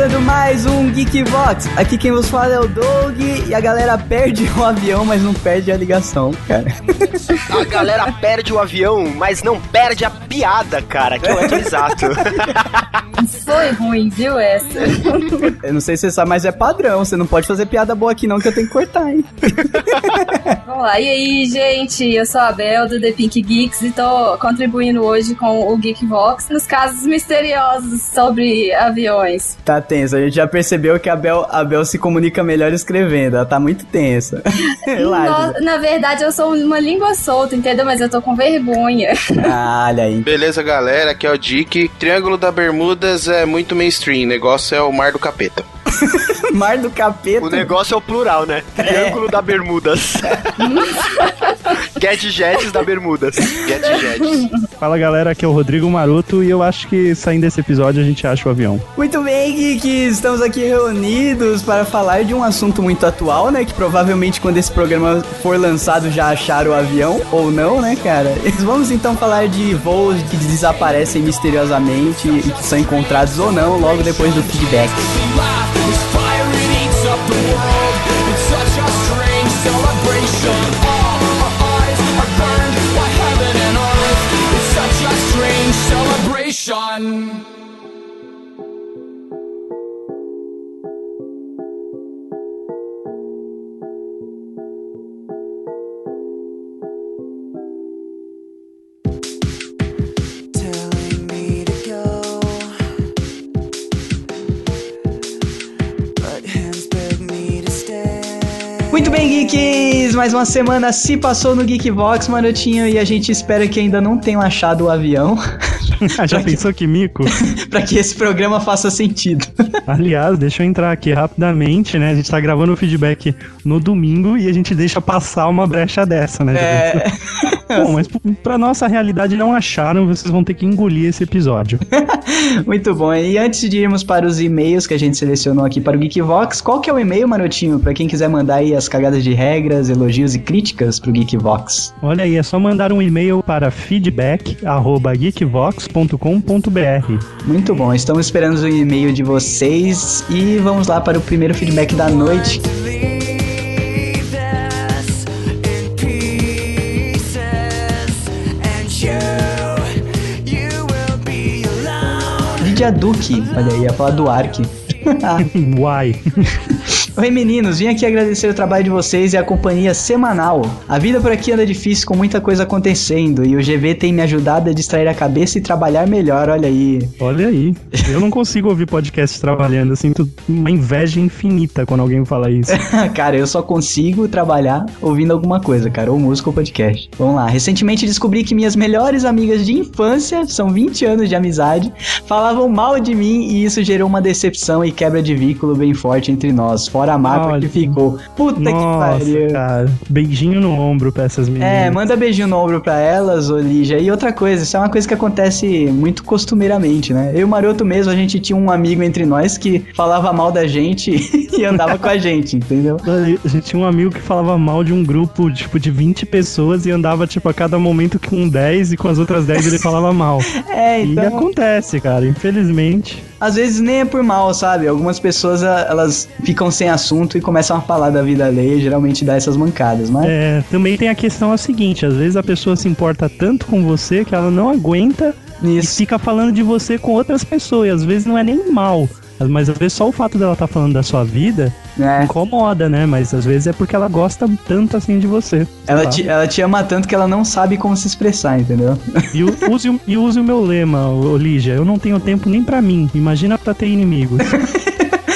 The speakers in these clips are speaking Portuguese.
começando mais um Geekbox. Aqui quem vos fala é o Doug e a galera perde o avião, mas não perde a ligação, cara. A galera perde o avião, mas não perde a piada, cara, que é o exato. Foi ruim, viu essa? Eu não sei se você sabe, mas é padrão. Você não pode fazer piada boa aqui não, que eu tenho que cortar, hein? Vamos lá. E aí, gente? Eu sou a Bel do The Pink Geeks e tô contribuindo hoje com o Geekvox nos casos misteriosos sobre aviões. Tá tenso. A gente já percebeu que a Bel, a Bel se comunica melhor escrevendo. Ela tá muito tensa. No, na verdade, eu sou uma língua solta, entendeu? Mas eu tô com vergonha. Ah, olha aí. Beleza, galera? Aqui é o Dick. Triângulo da Bermudas é muito mainstream. O negócio é o Mar do Capeta. Mar do Capeta. O negócio é o plural, né? Triângulo da Bermudas. Gadgets da Bermudas. Gadgets. Fala galera, aqui é o Rodrigo Maroto e eu acho que saindo desse episódio a gente acha o avião. Muito bem, Geeks, estamos aqui reunidos para falar de um assunto muito atual, né? Que provavelmente quando esse programa for lançado já acharam o avião, ou não, né, cara? Vamos então falar de voos que desaparecem misteriosamente e que são encontrados ou não logo depois do feedback. shun. Muito bem, Geeks! Mais uma semana se passou no Geekvox, Marotinho, e a gente espera que ainda não tenham achado o avião Já pensou que mico? para que esse programa faça sentido. Aliás, deixa eu entrar aqui rapidamente, né? A gente tá gravando o feedback no domingo e a gente deixa passar uma brecha dessa, né? É. Bom, mas pra nossa realidade não acharam, vocês vão ter que engolir esse episódio. Muito bom. E antes de irmos para os e-mails que a gente selecionou aqui para o Geekvox, qual que é o e-mail, Marotinho, para quem quiser mandar aí as cagadas de regras, elogios e críticas pro Geekvox? Olha aí, é só mandar um e-mail para feedback@geekvox.com.br. Muito bom. Estamos esperando o e-mail de vocês e vamos lá para o primeiro feedback da noite. Lídia Duque, olha aí, ia falar do Ark. Uai. Oi meninos, vim aqui agradecer o trabalho de vocês e a companhia semanal. A vida por aqui anda difícil com muita coisa acontecendo e o GV tem me ajudado a distrair a cabeça e trabalhar melhor, olha aí. Olha aí. Eu não consigo ouvir podcast trabalhando, eu sinto uma inveja infinita quando alguém fala isso. cara, eu só consigo trabalhar ouvindo alguma coisa, cara, ou música ou podcast. Vamos lá. Recentemente descobri que minhas melhores amigas de infância, são 20 anos de amizade, falavam mal de mim e isso gerou uma decepção e quebra de vínculo bem forte entre nós. Fora a mapa Olha. que ficou. Puta que Nossa, pariu. cara. Beijinho no ombro pra essas meninas. É, manda beijinho no ombro pra elas, ô Lígia. E outra coisa, isso é uma coisa que acontece muito costumeiramente, né? Eu e o Maroto mesmo, a gente tinha um amigo entre nós que falava mal da gente e andava com a gente, entendeu? A gente tinha um amigo que falava mal de um grupo, tipo, de 20 pessoas e andava, tipo, a cada momento com 10 e com as outras 10 ele falava mal. É, E então. acontece, cara, infelizmente. Às vezes nem é por mal, sabe? Algumas pessoas a- elas ficam sem assunto e começam a falar da vida alheia, e geralmente dá essas mancadas, mas. É, também tem a questão a seguinte, às vezes a pessoa se importa tanto com você que ela não aguenta e Isso. fica falando de você com outras pessoas, e às vezes não é nem mal. Mas às vezes só o fato dela estar falando da sua vida né? incomoda, né? Mas às vezes é porque ela gosta tanto assim de você. Ela te, ela te ama tanto que ela não sabe como se expressar, entendeu? E use, o- e use o meu lema, Lígia. Eu não tenho tempo nem pra mim. Imagina pra ter inimigos.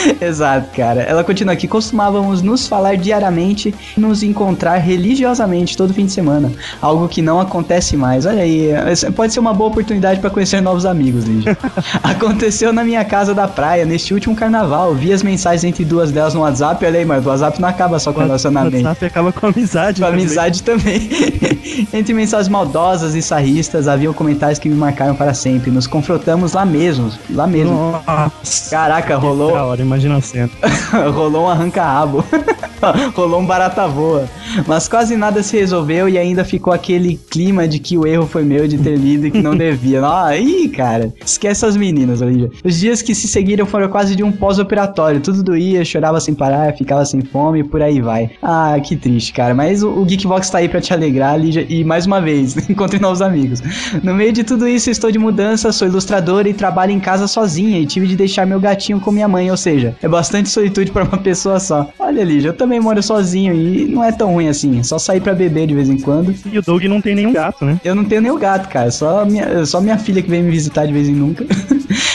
Exato, cara. Ela continua aqui. Costumávamos nos falar diariamente, nos encontrar religiosamente todo fim de semana. Algo que não acontece mais. Olha aí, pode ser uma boa oportunidade para conhecer novos amigos, Lígia. Aconteceu na minha casa da praia, neste último carnaval. Vi as mensagens entre duas delas no WhatsApp. Olha aí, mas o WhatsApp não acaba só com O relacionamento. WhatsApp acaba com a amizade. Com também. amizade também. Entre mensagens maldosas e sarristas, haviam comentários que me marcaram para sempre. Nos confrontamos lá mesmo. Lá mesmo. Nossa. Caraca, rolou, Da hora, imagina a cena. rolou um arranca-rabo. Rolou um barata voa. Mas quase nada se resolveu e ainda ficou aquele clima de que o erro foi meu de ter lido e que não devia. Ih, cara, esquece as meninas, Olivia. Os dias que se seguiram foram quase de um pós-operatório. Tudo doía, chorava sem parar, ficava sem fome e por aí vai. Ah, que triste, cara. Mas o, o Geekvox tá aí pra te alegrar, Lígia. E mais uma vez, encontre novos amigos. No meio de tudo isso, estou de mudança, sou ilustradora e trabalho em casa sozinha. E tive de deixar meu gatinho com minha mãe, ou seja, é bastante solitude pra uma pessoa só. Olha, Lígia, eu também moro sozinho e não é tão ruim assim. É só sair pra beber de vez em quando. E o Doug não tem nenhum gato, né? Eu não tenho o gato, cara. Só minha, só minha filha que vem me visitar de vez em nunca.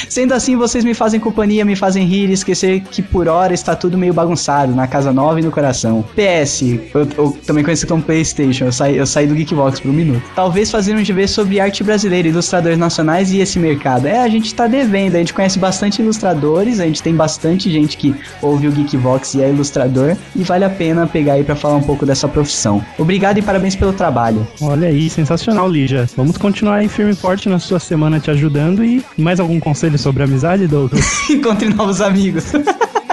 Sendo assim, vocês me fazem companhia, me fazem rir e esquecer que por hora está tudo meio bagunçado, na casa nova e no coração. PS, eu, eu também conhecido como Playstation, eu saí, eu saí do Geekbox por um minuto. Talvez fazer um GV sobre arte brasileira, ilustradores nacionais e esse mercado. É, a gente tá devendo, a gente conhece bastante ilustradores, a gente tem bastante gente que ouve o Geekbox e é ilustrador, e vale a pena pegar aí pra falar um pouco dessa profissão. Obrigado e parabéns pelo trabalho. Olha aí, sensacional, Lígia. Vamos continuar aí firme e forte na sua semana te ajudando e mais algum conselho sobre amizade, Douglas? Encontre novos amigos.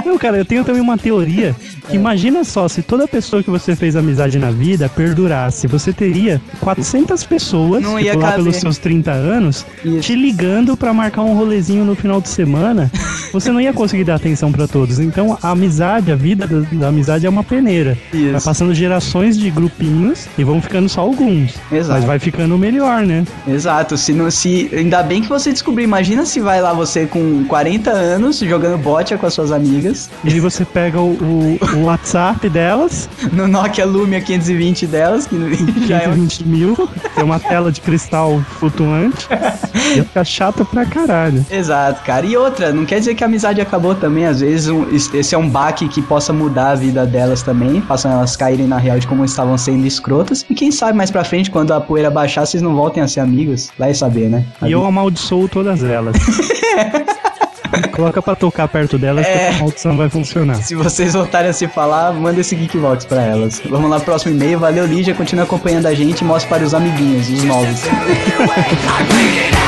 Não, cara, eu tenho também uma teoria que imagina só, se toda pessoa que você fez amizade na vida perdurasse, você teria 400 pessoas, Não ia tipo, lá caber. pelos seus 30 anos, Isso. te ligando pra marcar um rolezinho no final de semana, você não ia conseguir dar atenção pra todos. Então, a amizade, a vida da, da amizade é uma peneira. Isso. Vai passando gerações de grupinhos e vão ficando só alguns. Exato. Mas vai ficando melhor, né? Exato, se não se ainda bem que você descobriu. Imagina se vai lá você com 40 anos jogando bote com as suas amigas E você pega o, o- o WhatsApp delas, no Nokia Lumia 520 delas, que já é um 120 mil, tem uma tela de cristal flutuante. Ia ficar chato pra caralho. Exato, cara. E outra, não quer dizer que a amizade acabou também. Às vezes um- esse é um baque que possa mudar a vida delas também, façam elas caírem na real de como estavam sendo escrotas. E quem sabe mais pra frente, quando a poeira baixar, vocês não voltem a ser amigos. Vai saber, né? E eu amaldiçoo todas elas. Coloca pra tocar perto delas É. que a maldição vai funcionar. Se vocês voltarem a se falar, manda esse Geekbox pra elas. Vamos lá, próximo e-mail. Valeu, Lígia. Continua acompanhando a gente e mostra para os amiguinhos, os novos.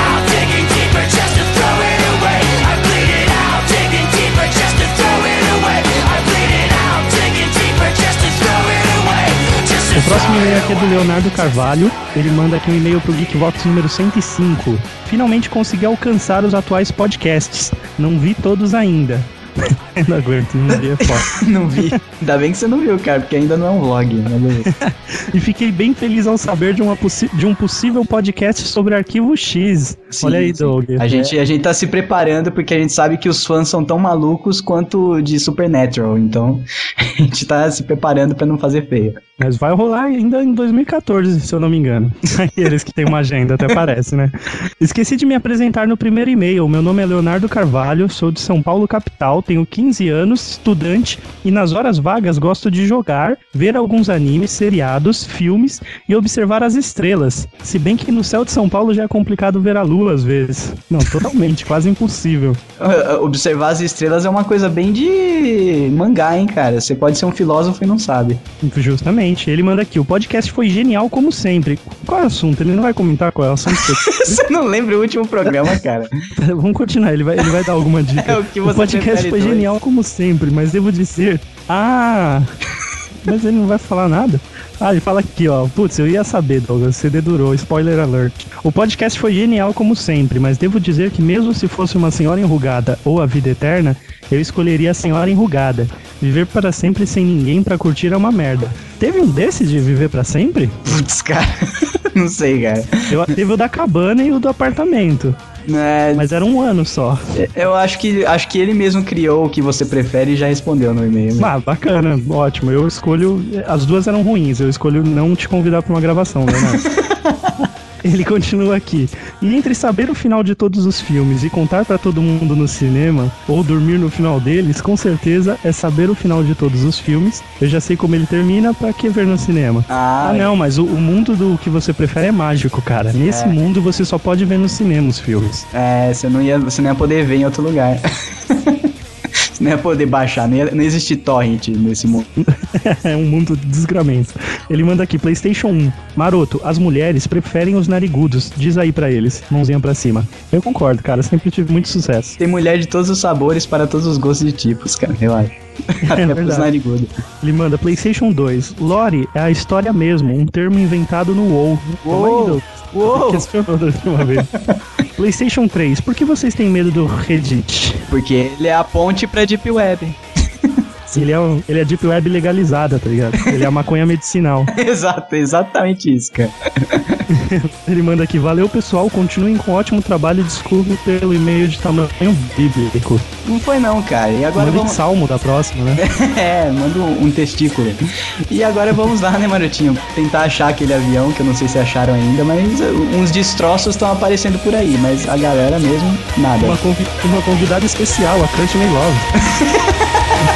é do Leonardo Carvalho. Ele manda aqui um e-mail pro Geekvox número 105. Finalmente consegui alcançar os atuais podcasts. Não vi todos ainda. não aguento, não vi é foda. não vi. Ainda bem que você não viu, cara, porque ainda não é um vlog. Né? E fiquei bem feliz ao saber de, uma de um possível podcast sobre Arquivo X. Sim, Olha aí. Doug. A gente, a gente tá se preparando porque a gente sabe que os fãs são tão malucos quanto de Supernatural. Então, a gente tá se preparando pra não fazer feio. Mas vai rolar ainda em 2014, se eu não me engano. Eles que têm uma agenda, até parece, né? Esqueci de me apresentar no primeiro e-mail. Meu nome é Leonardo Carvalho, sou de São Paulo, capital, tenho 15 anos, estudante e nas horas vagas gosto de jogar, ver alguns animes, seriados, filmes e observar as estrelas. Se bem que no céu de São Paulo já é complicado ver a lua às vezes. Não, totalmente, quase impossível. Uh, Observar as estrelas é uma coisa bem de mangá, hein, cara? Você pode ser um filósofo e não sabe. Justamente. Ele manda aqui, o podcast foi genial como sempre. Qual é o assunto? Ele não vai comentar qual é o assunto. Você não lembra o último programa, cara? Vamos continuar, ele vai, ele vai dar alguma dica. É o que você podcast prefere foi dois. genial como sempre, mas devo dizer. Ah! Mas ele não vai falar nada. Ah, ele fala aqui, ó. Putz, eu ia saber, Douglas. Você dedurou. Spoiler alert. O podcast foi genial como sempre, mas devo dizer que mesmo se fosse uma senhora enrugada ou a vida eterna, eu escolheria a senhora enrugada. Viver para sempre sem ninguém pra curtir é uma merda. Teve um desses de viver pra sempre? Putz, cara. não sei, cara. Eu, teve o da cabana e o do apartamento. É, Mas era um ano só. eu acho que, acho que ele mesmo criou o que você prefere e já respondeu no e-mail. né? Ah, bacana, ótimo. Eu escolho. As duas eram ruins, eu escolho não te convidar pra uma gravação, Leonardo. Ele continua aqui. E entre saber o final de todos os filmes e contar pra todo mundo no cinema, ou dormir no final deles, com certeza é saber o final de todos os filmes. Eu já sei como ele termina, pra que ver no cinema? Ah, Ah, não, mas o, o mundo do que você prefere é mágico, cara. Nesse É. mundo você só pode ver no cinema os filmes. É, você não ia, você não ia poder ver em outro lugar. Não ia poder baixar, ia, não existe torrent nesse mundo. é um mundo de desgramento. Ele manda aqui, PlayStation 1. Maroto, as mulheres preferem os narigudos. Diz aí pra eles. Mãozinha pra cima. Eu concordo, cara. Sempre tive muito sucesso. Tem mulher de todos os sabores para todos os gostos e tipos, cara. Relaxa. Até pros verdade. narigudos. Ele manda PlayStation 2. Lore é a história mesmo, um termo inventado no WoW. Uou! Uou! Questionou da última vez. PlayStation 3. Por que vocês têm medo do Reddit? Porque ele é a ponte pra Deep Web. Ele é, um- ele é Deep Web legalizada, tá ligado? Ele é a maconha medicinal. Exato, exatamente isso, cara. Ele manda aqui, valeu pessoal, continuem com ótimo trabalho, desculpe pelo e-mail de tamanho bíblico. Não foi não, cara. E agora Manda vamos. salmo da próxima, né? É, manda um, um testículo. E agora vamos lá, né, Marotinho? Tentar achar aquele avião, que eu não sei se acharam ainda, mas uh, uns destroços estão aparecendo por aí, mas a galera mesmo, nada. Uma, convi- uma convidada especial, a Courtney Love.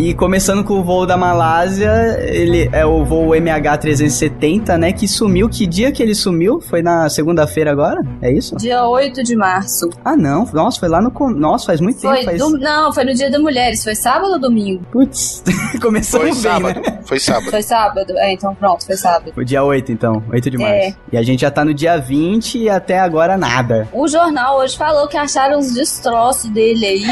E começando com o voo da Malásia, ele é o voo MH370, né? Que sumiu. Que dia que ele sumiu? Foi na segunda-feira agora? É isso? Dia 8 de março. Ah, não. Nossa, foi lá no. Nossa, faz muito Foi tempo. Faz... dom- Não, foi no dia das mulheres. Foi sábado ou domingo? Putz, Foi começamos bem, sábado. né? Foi sábado. Foi sábado? É, então pronto, foi sábado. Foi dia 8, então. 8 de março. É. E a gente já tá no dia 20 e até agora nada. O jornal hoje falou que acharam os destroços dele aí.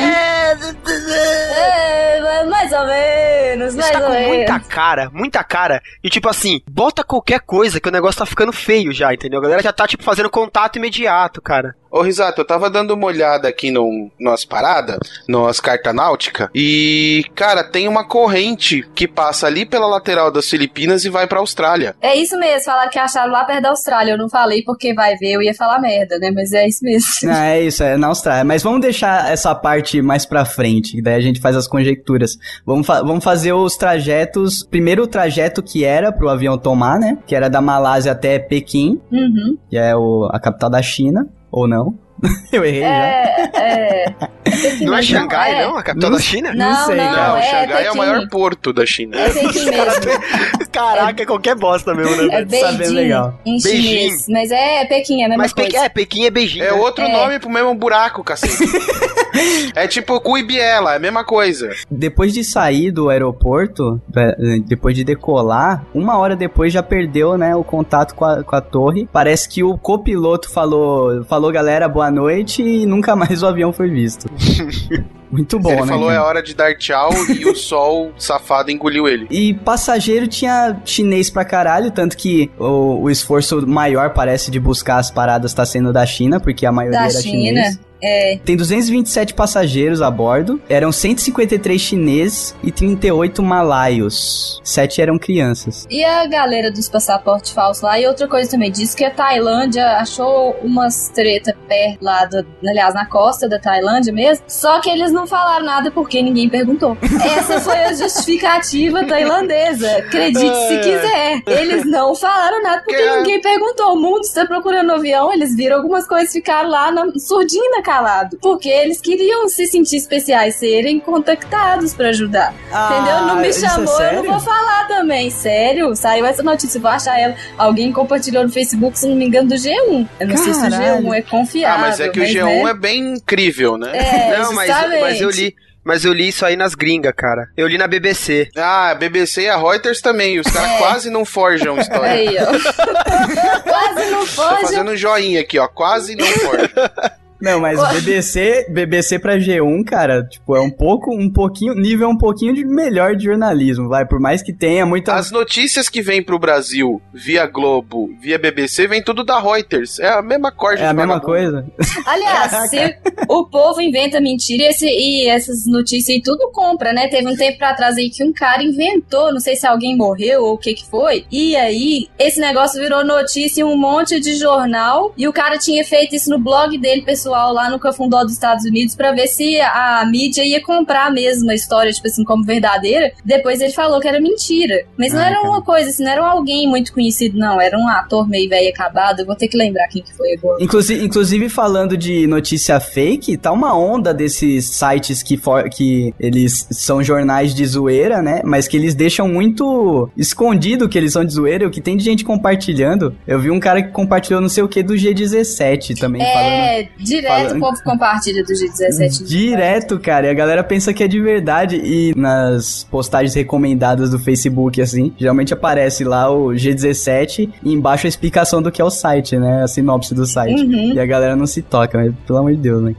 É, mais ou menos, Isso mais tá ou com muita menos. cara, muita cara. E tipo assim, bota qualquer coisa que o negócio tá ficando feio já, entendeu? A galera já tá, tipo, fazendo contato imediato, cara. Ô, Risato, eu tava dando uma olhada aqui no nossa parada, nossa carta náutica, e, cara, tem uma corrente que passa ali pela lateral das Filipinas e vai pra Austrália. É isso mesmo, falaram que acharam lá perto da Austrália. Eu não falei porque vai ver, eu ia falar merda, né? Mas é isso mesmo. Não, é isso, é na Austrália. Mas vamos deixar essa parte mais pra frente, que daí a gente faz as conjecturas. Vamos, fa- vamos fazer os trajetos. Primeiro o trajeto que era pro avião tomar, né? Que era da Malásia até Pequim, Uhum. que é o, a capital da China, ou não. Eu errei já. É, é. Não é Xangai, é. não? A capital Não da China? Não, Não sei, não, cara. Não, é Xangai é o Pequim. maior porto da China. É Pequim mesmo. Caraca, é qualquer bosta mesmo, né? É sabendo Beijing legal. em Beijing. chinês. Mas é Pequim, é a mesma Mas Pequim, coisa. é, Pequim é beijinho. É né? outro É. nome pro mesmo buraco, cacete. é tipo cu e biela, é a mesma coisa. Depois de sair do aeroporto, depois de decolar, uma hora depois já perdeu, né, o contato com a, com a torre. Parece que o copiloto falou, falou galera, boa noite e nunca mais o avião foi visto. Muito bom, ele né? falou cara? é hora de dar tchau e o sol safado engoliu ele. E passageiro tinha chinês pra caralho, tanto que o, o esforço maior parece de buscar as paradas tá sendo da China, porque a maioria Da era China. chinês. É. Tem 227 passageiros a bordo, eram 153 chineses e 38 malaios. Sete eram crianças. E a galera dos passaportes falsos lá. E outra coisa também, diz que a Tailândia achou umas treta perto lá, do, aliás, na costa da Tailândia mesmo. Só que eles não falaram nada porque ninguém perguntou. Essa foi a justificativa tailandesa. Acredite se quiser. Eles não falaram nada porque Que- ninguém perguntou. O mundo está procurando um avião, eles viram algumas coisas e ficaram lá na, surdina calado. Porque eles queriam se sentir especiais, serem contactados pra ajudar. Entendeu? Não me é chamou, eu sério? não vou falar também. Sério? Saiu essa notícia, eu vou achar ela. Alguém compartilhou no Facebook, se não me engano, do G1. Eu não sei se o Caralho. G1 é confiável. Ah, mas é que o G1 né? é bem incrível, né? É, Não, mas, mas eu li. Mas eu li isso aí nas gringas, cara. Eu li na BBC. Ah, a BBC e a Reuters também. Os caras quase não forjam história. Aí, ó. Quase não Tô foge. fazendo um joinha aqui, ó. Quase não forjam. Não, mas. BBC, BBC pra G1, cara, tipo, é um pouco, um pouquinho, nível um pouquinho de melhor de jornalismo, vai, por mais que tenha muita... As notícias que vêm pro Brasil via Globo, via BBC, vem tudo da Reuters. É a mesma corda É a mesma coisa? Aliás, se o povo inventa mentira e, esse- e essas notícias e tudo compra, né? Teve um tempo pra trás aí que um cara inventou, não sei se alguém morreu ou o que que foi, e aí esse negócio virou notícia em um monte de jornal e o cara tinha feito isso no blog dele pessoal lá no Cafundó dos Estados Unidos pra ver se a mídia ia comprar mesmo a história, tipo assim, como verdadeira. Depois ele falou que era mentira. Mas não Ah, era cara. uma coisa assim, não era alguém muito conhecido, não. Era um ator meio velho acabado. Eu vou ter que lembrar quem que foi agora. Inclusive, inclusive falando de notícia fake, tá uma onda desses sites que, for- que eles são jornais de zoeira, né? Mas que eles deixam muito escondido que eles são de zoeira, o que tem de gente compartilhando. Eu vi um cara que compartilhou não sei o que do G17 também falando. Direto falando- o povo compartilha do G17. Direto, cara, e a galera pensa que é de verdade. E nas postagens recomendadas do Facebook, assim, geralmente aparece lá o G17 e embaixo a explicação do que é o site, né? A sinopse do site. Uhum. E a galera não se toca, mas pelo amor de Deus, né?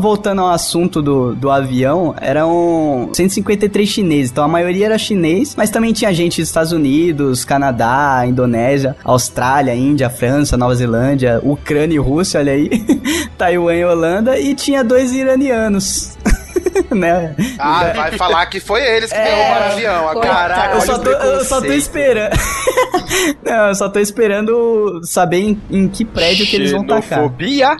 Voltando ao assunto do, do avião, eram 153 chineses. Então a maioria era chinês, mas também tinha gente dos Estados Unidos, Canadá, Indonésia, Austrália, Índia, França, Nova Zelândia, Ucrânia e Rússia, olha aí. Taiwan e Holanda. E tinha dois iranianos. né? Ah, vai falar que foi eles que É, derrubaram o avião. Caraca, Eu só, tô, eu só tô esperando. Não, eu só tô esperando saber em, em que prédio que eles vão tacar.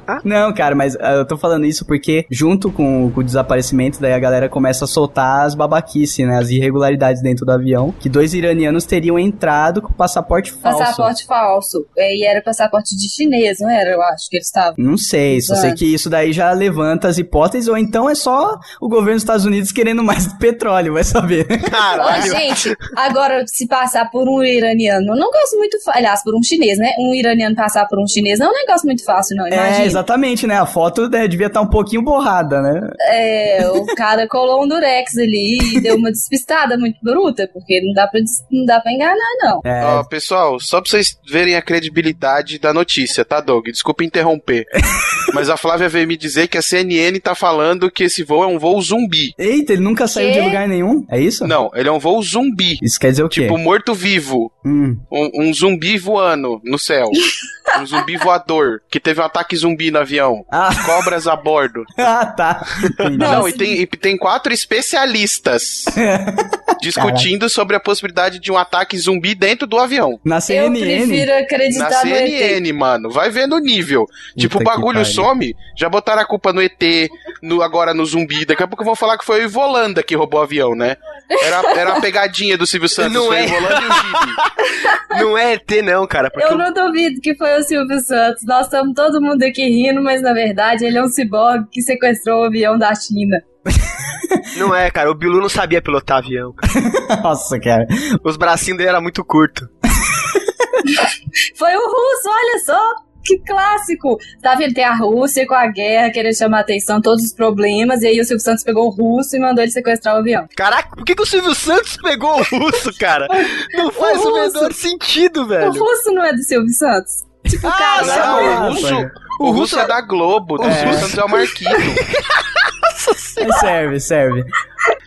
Ah, Não, cara, mas ah, eu tô falando isso porque, junto com, com o desaparecimento, daí a galera começa a soltar as babaquice, né? As irregularidades dentro do avião. Que dois iranianos teriam entrado com passaporte falso. Passaporte falso. É, E era passaporte de chinês, não era? Eu acho que eles estavam. Não sei, só sei que isso daí já levanta as hipóteses, ou então é só o governo dos Estados Unidos querendo mais petróleo, vai saber. Ô, caralho. gente, agora se passar por um iraniano, eu não gosto muito. Aliás, por um chinês, né? Um iraniano passar por um chinês não é um negócio muito fácil, não. É, Imagina. exatamente, né? A foto né, devia estar um pouquinho borrada, né? É, o cara colou um durex ali e deu uma despistada muito bruta, porque não dá pra, não dá pra enganar, não. É, Ó, pessoal, só pra vocês verem a credibilidade da notícia, tá, Doug? Desculpa interromper. Mas a Flávia veio me dizer que a CNN tá falando que esse voo é um voo zumbi. Eita, ele nunca saiu de lugar nenhum? É isso? Não, ele é um voo zumbi. Isso quer dizer o quê? Tipo, morto-vivo. Hum. Um, um zumbi voando no céu. Um zumbi voador. Que teve um ataque zumbi no avião. Ah, Cobras a bordo. ah, tá. Não, e tem, e tem quatro especialistas discutindo sobre a possibilidade de um ataque zumbi dentro do avião. Na Eu CNN. prefiro acreditar Na no ET. CNN, mano. Vai vendo o nível. tipo, o bagulho some, já botaram a culpa no ET, no, agora no zumbi. Daqui a pouco vão falar que foi o Ivolanda que roubou o avião, né? Era, era a pegadinha do Silvio Santos. Não foi é. o Ivolanda e o Gibi. Não é ET, não, cara. Eu não duvido que foi o Silvio Santos. Nós estamos todo mundo aqui rindo, mas na verdade ele é um ciborgue que sequestrou o avião da China. não é, cara. O Bilu não sabia pilotar avião. Nossa, cara. Os bracinhos dele eram muito curtos. Foi o russo, olha só! Que clássico! Tá vendo? Tem a Rússia com a guerra, querendo chamar atenção, todos os problemas, e aí o Silvio Santos pegou o russo e mandou ele sequestrar o avião. Caraca, por que, que o Silvio Santos pegou o russo, cara? Não faz o russo. menor sentido, O velho. russo não é do Silvio Santos? Tipo, Ah, cara, o russo, o russo é da Globo. O Silvio Santos é o Marquito. Mas serve, serve.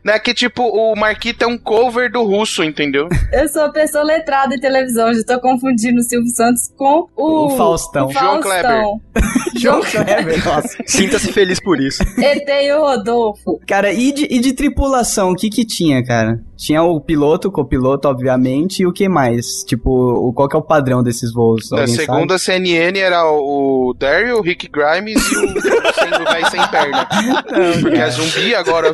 Né, que tipo, o Marquito é um cover do russo, entendeu? Eu sou pessoa letrada em televisão, já tô confundindo o Silvio Santos com o... O Faustão. o João Kleber. João Kleber, nossa. Sinta-se feliz por isso. ET e o Rodolfo. Cara, e de, e de tripulação, o que que tinha, cara? Tinha o piloto, o copiloto, obviamente, e o que mais? Tipo, o, qual que é o padrão desses voos? Da Alguém segunda CNN era o Daryl, o Rick Grimes e o o velho sem perna. Porque é zumbi agora? É,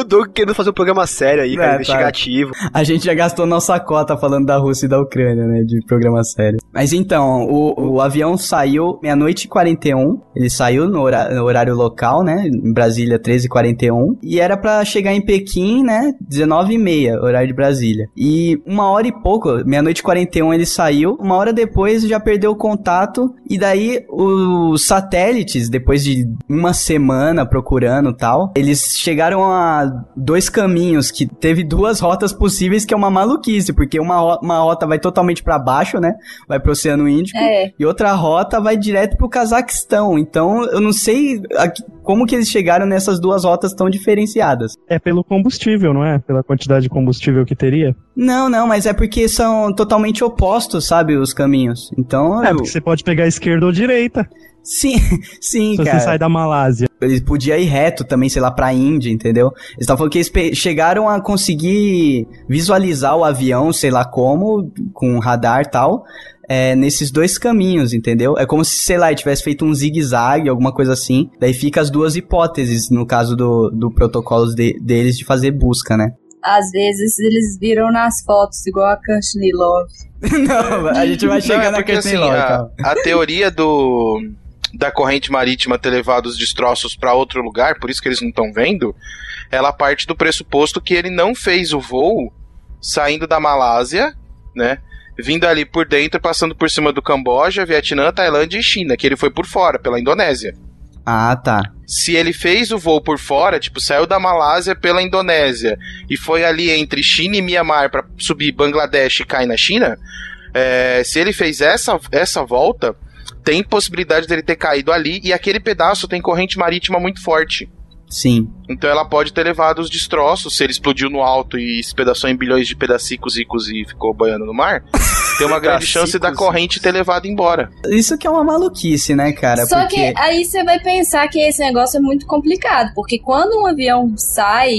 o Doug querendo fazer um programa sério aí, cara, É, tá. investigativo. sabe? A gente já gastou nossa cota falando da Rússia e da Ucrânia, né? De programa sério. Mas então, o, o avião saiu meia-noite e 41. Ele saiu no, hora- no horário local, né? Em Brasília, 13h41. E era pra chegar em Pequim, né? 19h30, horário de Brasília. E uma hora e pouco, meia-noite e 41 ele saiu, uma hora depois já perdeu o contato, e daí os satélites, depois de uma semana procurando tal, eles chegaram a dois caminhos, que teve duas rotas possíveis, que é uma maluquice, porque uma, uma rota vai totalmente pra baixo, né? Vai pro Oceano Índico, É. e outra rota vai direto pro Cazaquistão. Então, eu não sei a como que eles chegaram nessas duas rotas tão diferenciadas. É pelo combustível, não é? Pela quantidade de combustível que teria. Não, não, mas é porque são totalmente opostos, sabe, os caminhos. Então, É, eu- porque você pode pegar a esquerda ou direita. Sim, sim, se cara. você sai da Malásia. Eles podiam ir reto também, sei lá, pra Índia, entendeu? Eles estavam falando que eles chegaram a conseguir visualizar o avião, sei lá como, com radar e tal, é, nesses dois caminhos, entendeu? É como se, sei lá, ele tivesse feito um zigue-zague, alguma coisa assim. Daí fica as duas hipóteses, no caso do, do protocolo de- deles de fazer busca, né? Às vezes eles viram nas fotos, igual a Love. Não, a gente vai Não, chegar é na assim, Love, a, a teoria do da corrente marítima ter levado os destroços para outro lugar, por isso que eles não estão vendo, ela parte do pressuposto que ele não fez o voo saindo da Malásia, né? Vindo ali por dentro, passando por cima do Camboja, Vietnã, Tailândia e China, que ele foi por fora, pela Indonésia. Ah, tá. Se ele fez o voo por fora, tipo, saiu da Malásia pela Indonésia e foi ali entre China e Mianmar para subir Bangladesh e cair na China, é, se ele fez essa, essa volta, tem possibilidade dele ter caído ali e aquele pedaço tem corrente marítima muito forte. Sim. Então ela pode ter levado os destroços, se ele explodiu no alto e espedaçou em bilhões de pedacicos ricos e ficou boiando no mar, tem uma grande chance da corrente ter levado embora. Isso que é uma maluquice, né, cara? Só porque... que aí você vai pensar que esse negócio é muito complicado, porque quando um avião sai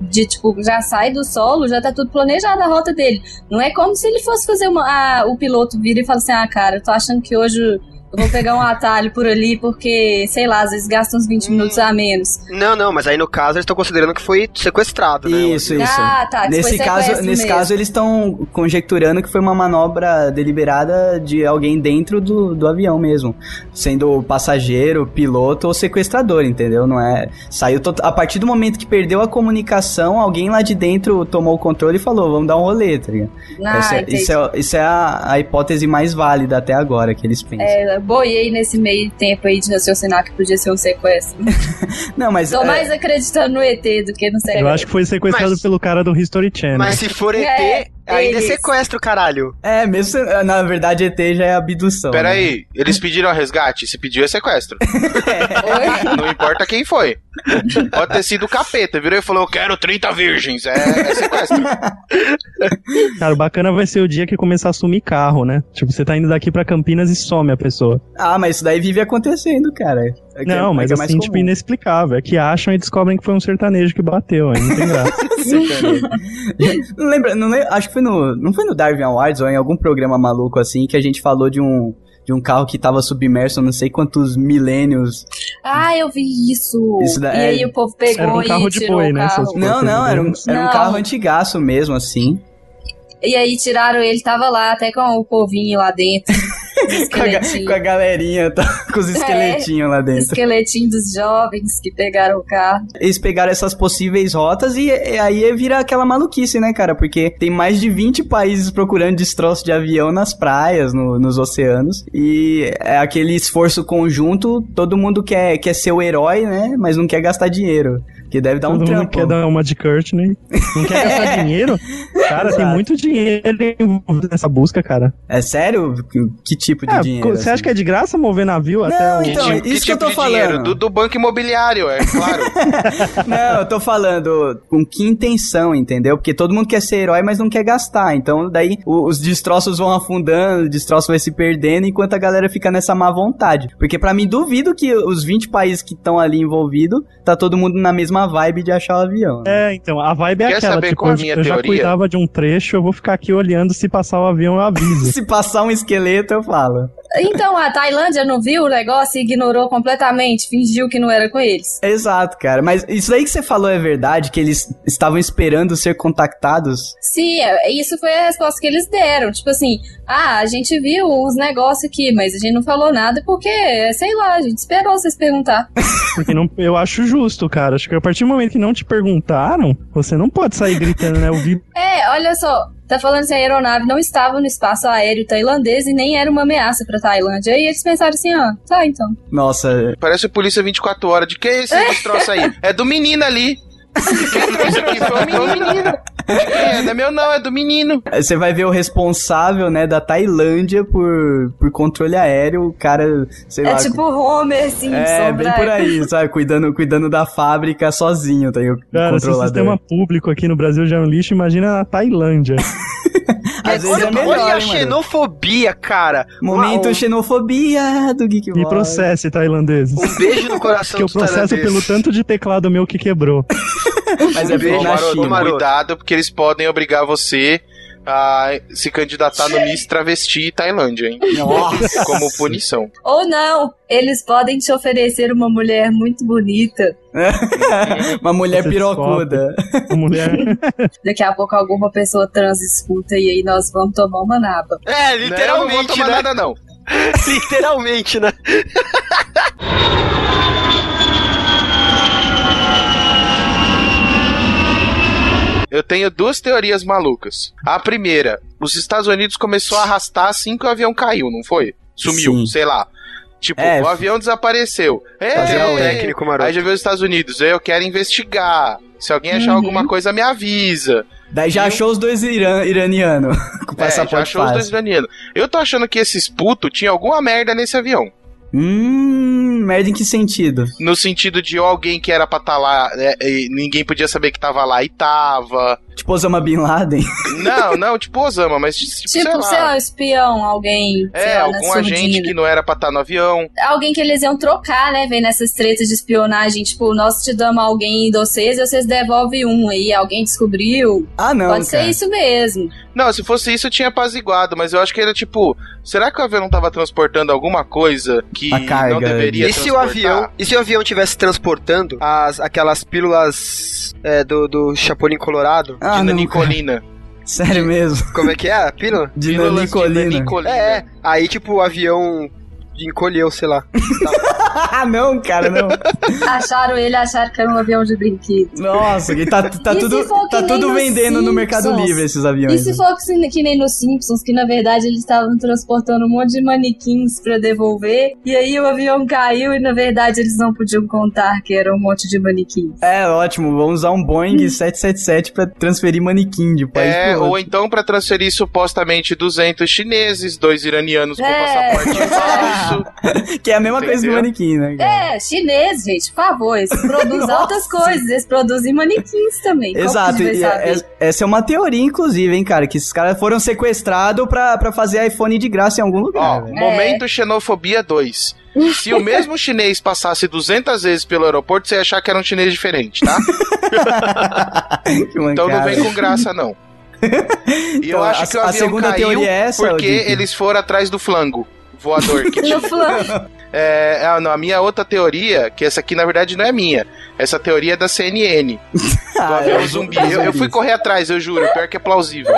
de tipo, já sai do solo, já tá tudo planejado a rota dele. Não é como se ele fosse fazer uma. ah, o piloto vira e fala assim: ah, cara, eu tô achando que hoje eu vou pegar um atalho por ali, porque, sei lá, às vezes gasta uns 20 minutos a menos. Não, não, mas aí no caso eles estão considerando que foi sequestrado, né? Isso, isso. Ah, tá, Nesse caso, nesse mesmo. caso, eles estão conjecturando que foi uma manobra deliberada de alguém dentro do, do avião mesmo. Sendo passageiro, piloto ou sequestrador, entendeu? Não é. Saiu tot- a partir do momento que perdeu a comunicação, alguém lá de dentro tomou o controle e falou: vamos dar um rolê, tá ligado? Ah, Essa- entendi. isso é, isso é a, a hipótese mais válida até agora que eles pensam. É, boiei nesse meio tempo aí de raciocinar que podia ser um sequestro. Não, mas. Tô é, mais acreditando no ET do que no sequestro. Eu acho que foi sequestrado Mas- pelo cara do History Channel. Mas se for ET, É, ainda é eles. sequestro, caralho. É, mesmo. se- Na verdade, ET já é abdução. Pera né? aí, eles pediram resgate? Se pediu é sequestro. Oi? Não importa quem foi. Pode ter sido o capeta, virou e falou: Eu quero 30 virgens. É, é sequestro. Cara, o bacana vai ser o dia que começar a sumir carro, né? Tipo, você tá indo daqui pra Campinas e some a pessoa. Ah, mas isso daí vive acontecendo, cara. É que não, é mas é assim, tipo, inexplicável. É que acham e descobrem que foi um sertanejo que bateu, aí não tem graça. não lembra, não lembra, acho que foi no, não foi no Darwin Awards ou em algum programa maluco assim que a gente falou de um de um carro que tava submerso não sei quantos milênios. Ah, eu vi isso. Isso da- e é- aí o povo pegou Era um carro e de tirou boi, o né, Não, não, era um, era um Não. carro antigaço mesmo assim. E aí tiraram ele, tava lá até com o povinho lá dentro. Com a, com a galerinha, tá, com os esqueletinhos lá dentro. Esqueletinho dos jovens que pegaram o carro. Eles pegaram essas possíveis rotas e, e aí vira aquela maluquice, né, cara? Porque tem mais de 20 países procurando destroço de avião nas praias, no- nos oceanos. E é aquele esforço conjunto, todo mundo quer, quer ser o herói, né? Mas não quer gastar dinheiro. Que deve dar um Todo mundo trampo. quer dar uma de Courtney. Não quer gastar dinheiro? Cara, tem muito dinheiro envolvido nessa busca, cara. É sério? Que, que tipo de É, dinheiro? você acha assim? que é de graça mover navio até Não, o... então, Que tipo- isso que eu tô de falando. dinheiro? Do, do banco imobiliário, é claro. Não, eu tô falando com que intenção, entendeu? Porque todo mundo quer ser herói, mas não quer gastar. Então, daí os destroços vão afundando, o destroço vai se perdendo, enquanto a galera fica nessa má vontade. Porque pra mim, duvido que os 20 países que estão ali envolvidos, tá todo mundo na mesma vibe de achar o avião. né? É, então, a vibe é Quer aquela, saber tipo, qual a eu, minha eu já teoria? cuidava de um trecho, eu vou ficar aqui olhando se passar o avião, eu aviso. Se passar um esqueleto, eu falo. Então, a Tailândia não viu o negócio e ignorou completamente, fingiu que não era com eles. Exato, cara. Mas isso aí que você falou é verdade, que eles estavam esperando ser contactados? Sim, é- isso foi a resposta que eles deram. Tipo assim, ah, a gente viu uns negócios aqui, mas a gente não falou nada porque, sei lá, a gente esperou vocês perguntar. Porque não, eu acho justo, cara. Acho que a partir do momento que não te perguntaram, você não pode sair gritando, né? Eu vi É, olha só, tá falando que a aeronave não estava no espaço aéreo tailandês e nem era uma ameaça pra Tailândia. E eles pensaram assim, ah, tá então. Nossa, Parece polícia 24 horas. De quem é esse destroço aí? É do menino ali. É? Não é meu não, é do menino. você vai ver o responsável, né, da Tailândia por, por controle aéreo, o cara, sei É lá. tipo Homer Simpson, É, bem por aí, sabe? Cuidando, cuidando da fábrica sozinho, tá aí o Cara, se o controlador. sistema público aqui no Brasil já é um lixo, imagina na Tailândia. Às vezes olha, é melhor, olha a xenofobia, cara. Momento Uau, xenofobia do Geek Me processe, tailandeses. Um beijo no coração Que eu processo pelo tanto de teclado meu que quebrou. Mas é bem beijo, na China. Maroto. cuidado, porque eles podem obrigar você a se candidatar no Miss Travesti Tailândia, hein? Nossa. Como punição. Ou não, eles podem te oferecer uma mulher muito bonita. Uma mulher pirocuda. A mulher. Daqui a pouco alguma pessoa trans escuta e aí nós vamos tomar uma naba. É, Não, eu não vou literalmente, tomar né? nada, não. Literalmente, né? Eu tenho duas teorias malucas. A primeira, os Estados Unidos começou a arrastar assim que o avião caiu, não foi? Sumiu, Sim. sei lá. Tipo, É, o avião desapareceu. Fazer É, o técnico, Maroto. Aí já veio os Estados Unidos, eu quero investigar. Se alguém achar Uhum. alguma coisa, me avisa. Daí já achou os dois iran, iranianos com É, já passaporte achou os dois iranianos. Eu tô achando que esses putos tinham alguma merda nesse avião. Hum, merda em que sentido? No sentido de alguém que era pra estar lá, é, e ninguém podia saber que tava lá e tava. Tipo Osama Bin Laden? Não, não, tipo Osama, mas tipo, Tipo, sei lá. sei lá, um espião, alguém. sei É, lá, algum agente que não era pra estar no avião. Alguém que eles iam trocar, né? Vem nessas tretas de espionagem. Tipo, nós te damos alguém de vocês e vocês devolvem um. Aí alguém descobriu. Ah, não, Pode cara. ser isso mesmo. Não, se fosse isso eu tinha apaziguado, mas eu acho que era tipo, será que o avião não tava transportando alguma coisa que não deveria E se o avião, e se o avião tivesse transportando as aquelas pílulas é, do, do Chapolin Colorado? Ah, de não, Nicolina. Sério mesmo. Como é que é a pílula? De Nicolina. Nicolina. É, aí tipo o avião encolheu, sei lá. Ah, não, cara, não. Acharam ele, acharam que era um avião de brinquedo. Nossa, que tá, tá E tudo, tá tudo vendendo no Mercado Simpsons? Livre esses E aviões. se né? for que, que nem nos Simpsons, que na verdade eles estavam transportando um monte de manequins pra devolver, e aí o avião caiu e na verdade eles não podiam contar que era um monte de manequins. É, ótimo. Vamos usar um Boeing 777 pra transferir manequim de um país É, pro ou então pra transferir supostamente 200 chineses, dois iranianos com É. passaporte falso. Que é a mesma coisa do Entendeu? manequim, né, cara? É, chinês, gente, por favor, eles produzem outras coisas, eles produzem manequins também. Exato, a e saber? é- essa é uma teoria, inclusive, hein, cara, que esses caras foram sequestrados pra, pra fazer iPhone de graça em algum Ó, lugar, velho. momento xenofobia 2. Se o mesmo chinês passasse 200 vezes pelo aeroporto, você ia achar que era um chinês diferente, tá? Então não vem com graça, não. E eu Então, acho a- que o a avião segunda caiu teoria é essa, porque eles foram atrás do flango voador que tinha. É, é, não, a minha outra teoria, que essa aqui na verdade não é minha, essa teoria é da CNN, do Ah, avião é, zumbi. Eu, eu fui correr atrás, eu juro, pior que é plausível.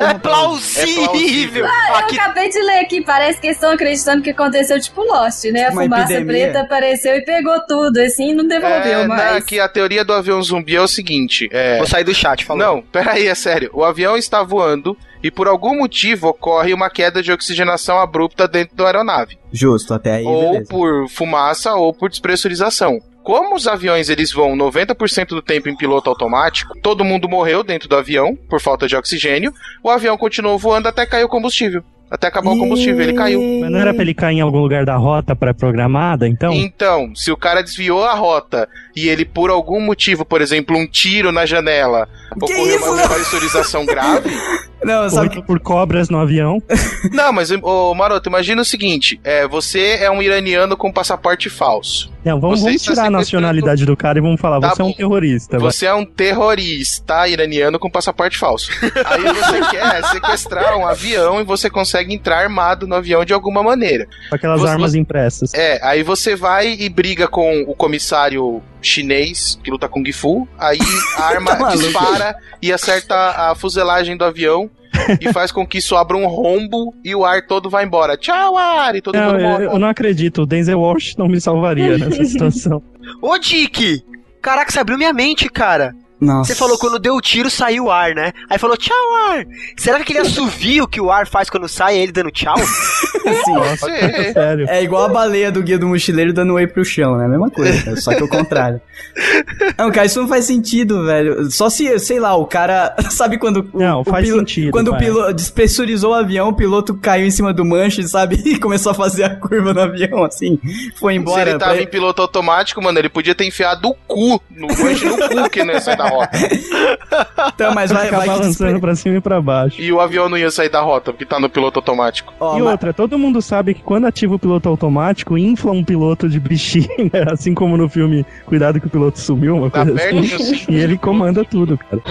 É plausível! plausível. Eu Aqui acabei de ler aqui, parece que eles estão acreditando que aconteceu tipo Lost, né? A Uma fumaça epidemia. preta apareceu e pegou tudo, assim, não devolveu É, mais. na, que a teoria do avião zumbi é o seguinte, é, vou sair do chat, falou. Não, peraí, é sério. O avião está voando e por algum motivo ocorre uma queda de oxigenação abrupta dentro da aeronave. Justo, até aí, ou beleza. por fumaça ou por despressurização. Como os aviões eles voam 90% do tempo em piloto automático, todo mundo morreu dentro do avião por falta de oxigênio. O avião continuou voando até cair o combustível. Até acabar o combustível, ele caiu. Mas não era pra ele cair em algum lugar da rota pré-programada, então? Então, se o cara desviou a rota e ele, por algum motivo, por exemplo, um tiro na janela, Que ocorreu isso, uma pressurização grave, Não, sabe que... Por cobras no avião. Não, mas, ô, Maroto, imagina o seguinte: é, você é um iraniano com passaporte falso. Não, vamos, Você vamos tirar a nacionalidade do cara e vamos falar, Tá você é um bom. terrorista. vai. Você é um terrorista iraniano com passaporte falso. Aí você quer sequestrar um avião e você consegue entrar armado no avião de alguma maneira. Com aquelas Você- armas impressas. É, aí você vai e briga com o comissário chinês que luta Kung Fu, aí a arma Tá dispara e acerta a fuselagem do avião e faz com que isso abra um rombo e o ar todo vai embora. Tchau, ar! E todo Não, mundo eu, morre. eu não acredito. O Denzel Washington não me salvaria nessa situação. Ô, Dick! Caraca, você abriu minha mente, cara. Nossa. Você falou quando deu o tiro saiu o ar, né? Aí falou tchau, ar. Será que aquele assovio que o ar faz quando sai é ele dando tchau? Assim, Pode ser. Sério. É igual a baleia do guia do mochileiro dando whey pro chão, né? A mesma coisa, cara, só que o contrário. Não, cara, isso não faz sentido, velho. Só se, sei lá, o cara. Sabe quando. o- Não, o faz pilo- sentido, Quando o vai. piloto despressurizou o avião, o piloto caiu em cima do manche, sabe? E começou a fazer a curva no avião, assim. Foi Se embora. ele tava pra- em piloto automático, mano, ele podia ter enfiado o cu no manche no cu que não ia sair da rota. Então, mas vai, vai balançando pra cima e pra baixo. E o avião não ia sair da rota, porque tá no piloto automático. Ó, e mas- outra, todo mundo sabe que quando ativa o piloto automático, infla um piloto de bichinha, assim como no filme Cuidado que o piloto sumiu, uma coisa perto assim. assim. E ele comanda tudo, cara.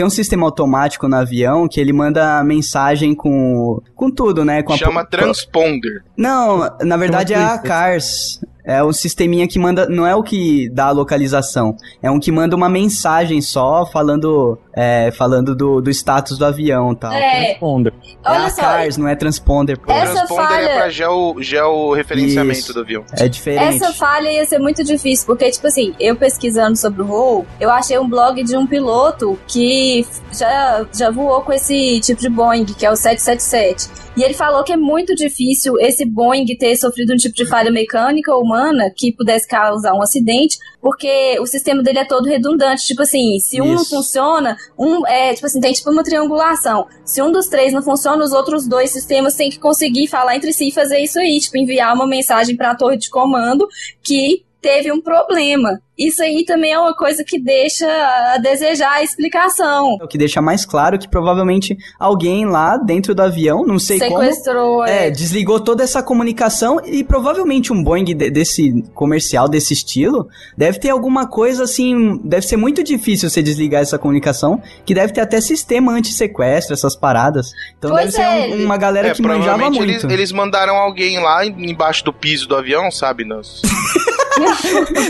Tem um sistema automático no avião que ele manda mensagem com. com tudo, né? Com a- Chama transponder. Não, na verdade é a. CARS. É o sisteminha que manda. Não é o que dá a localização. É um que manda uma mensagem só falando. É, falando do, do status do avião e tal. É, Responder. É olha a só, CARS, não é transponder, pô. O Essa transponder falha- é pra geo, georreferenciamento Isso. do avião. É diferente. Essa falha ia ser muito difícil, porque, tipo assim, eu pesquisando sobre o voo, eu achei um blog de um piloto que já, já voou com esse tipo de Boeing, que é o 777. E ele falou que é muito difícil esse Boeing ter sofrido um tipo de falha mecânica ou humana que pudesse causar um acidente, porque o sistema dele é todo redundante. Tipo assim, se um não funciona, um é, tipo assim, tem tipo uma triangulação. Se um dos três não funciona, os outros dois sistemas têm que conseguir falar entre si e fazer isso aí, tipo, enviar uma mensagem para a torre de comando que teve um problema. Isso aí também é uma coisa que deixa a desejar a explicação. O que deixa mais claro que provavelmente alguém lá dentro do avião, não sei como. Sequestrou. É, É, desligou toda essa comunicação e provavelmente um Boeing de- desse comercial, desse estilo, deve ter alguma coisa assim. Deve ser muito difícil você desligar essa comunicação, que deve ter até sistema anti-sequestro, essas paradas. Então Pois deve é, ser um- uma galera É, que manjava muito. eles, eles mandaram alguém lá em- embaixo do piso do avião, sabe? Nos...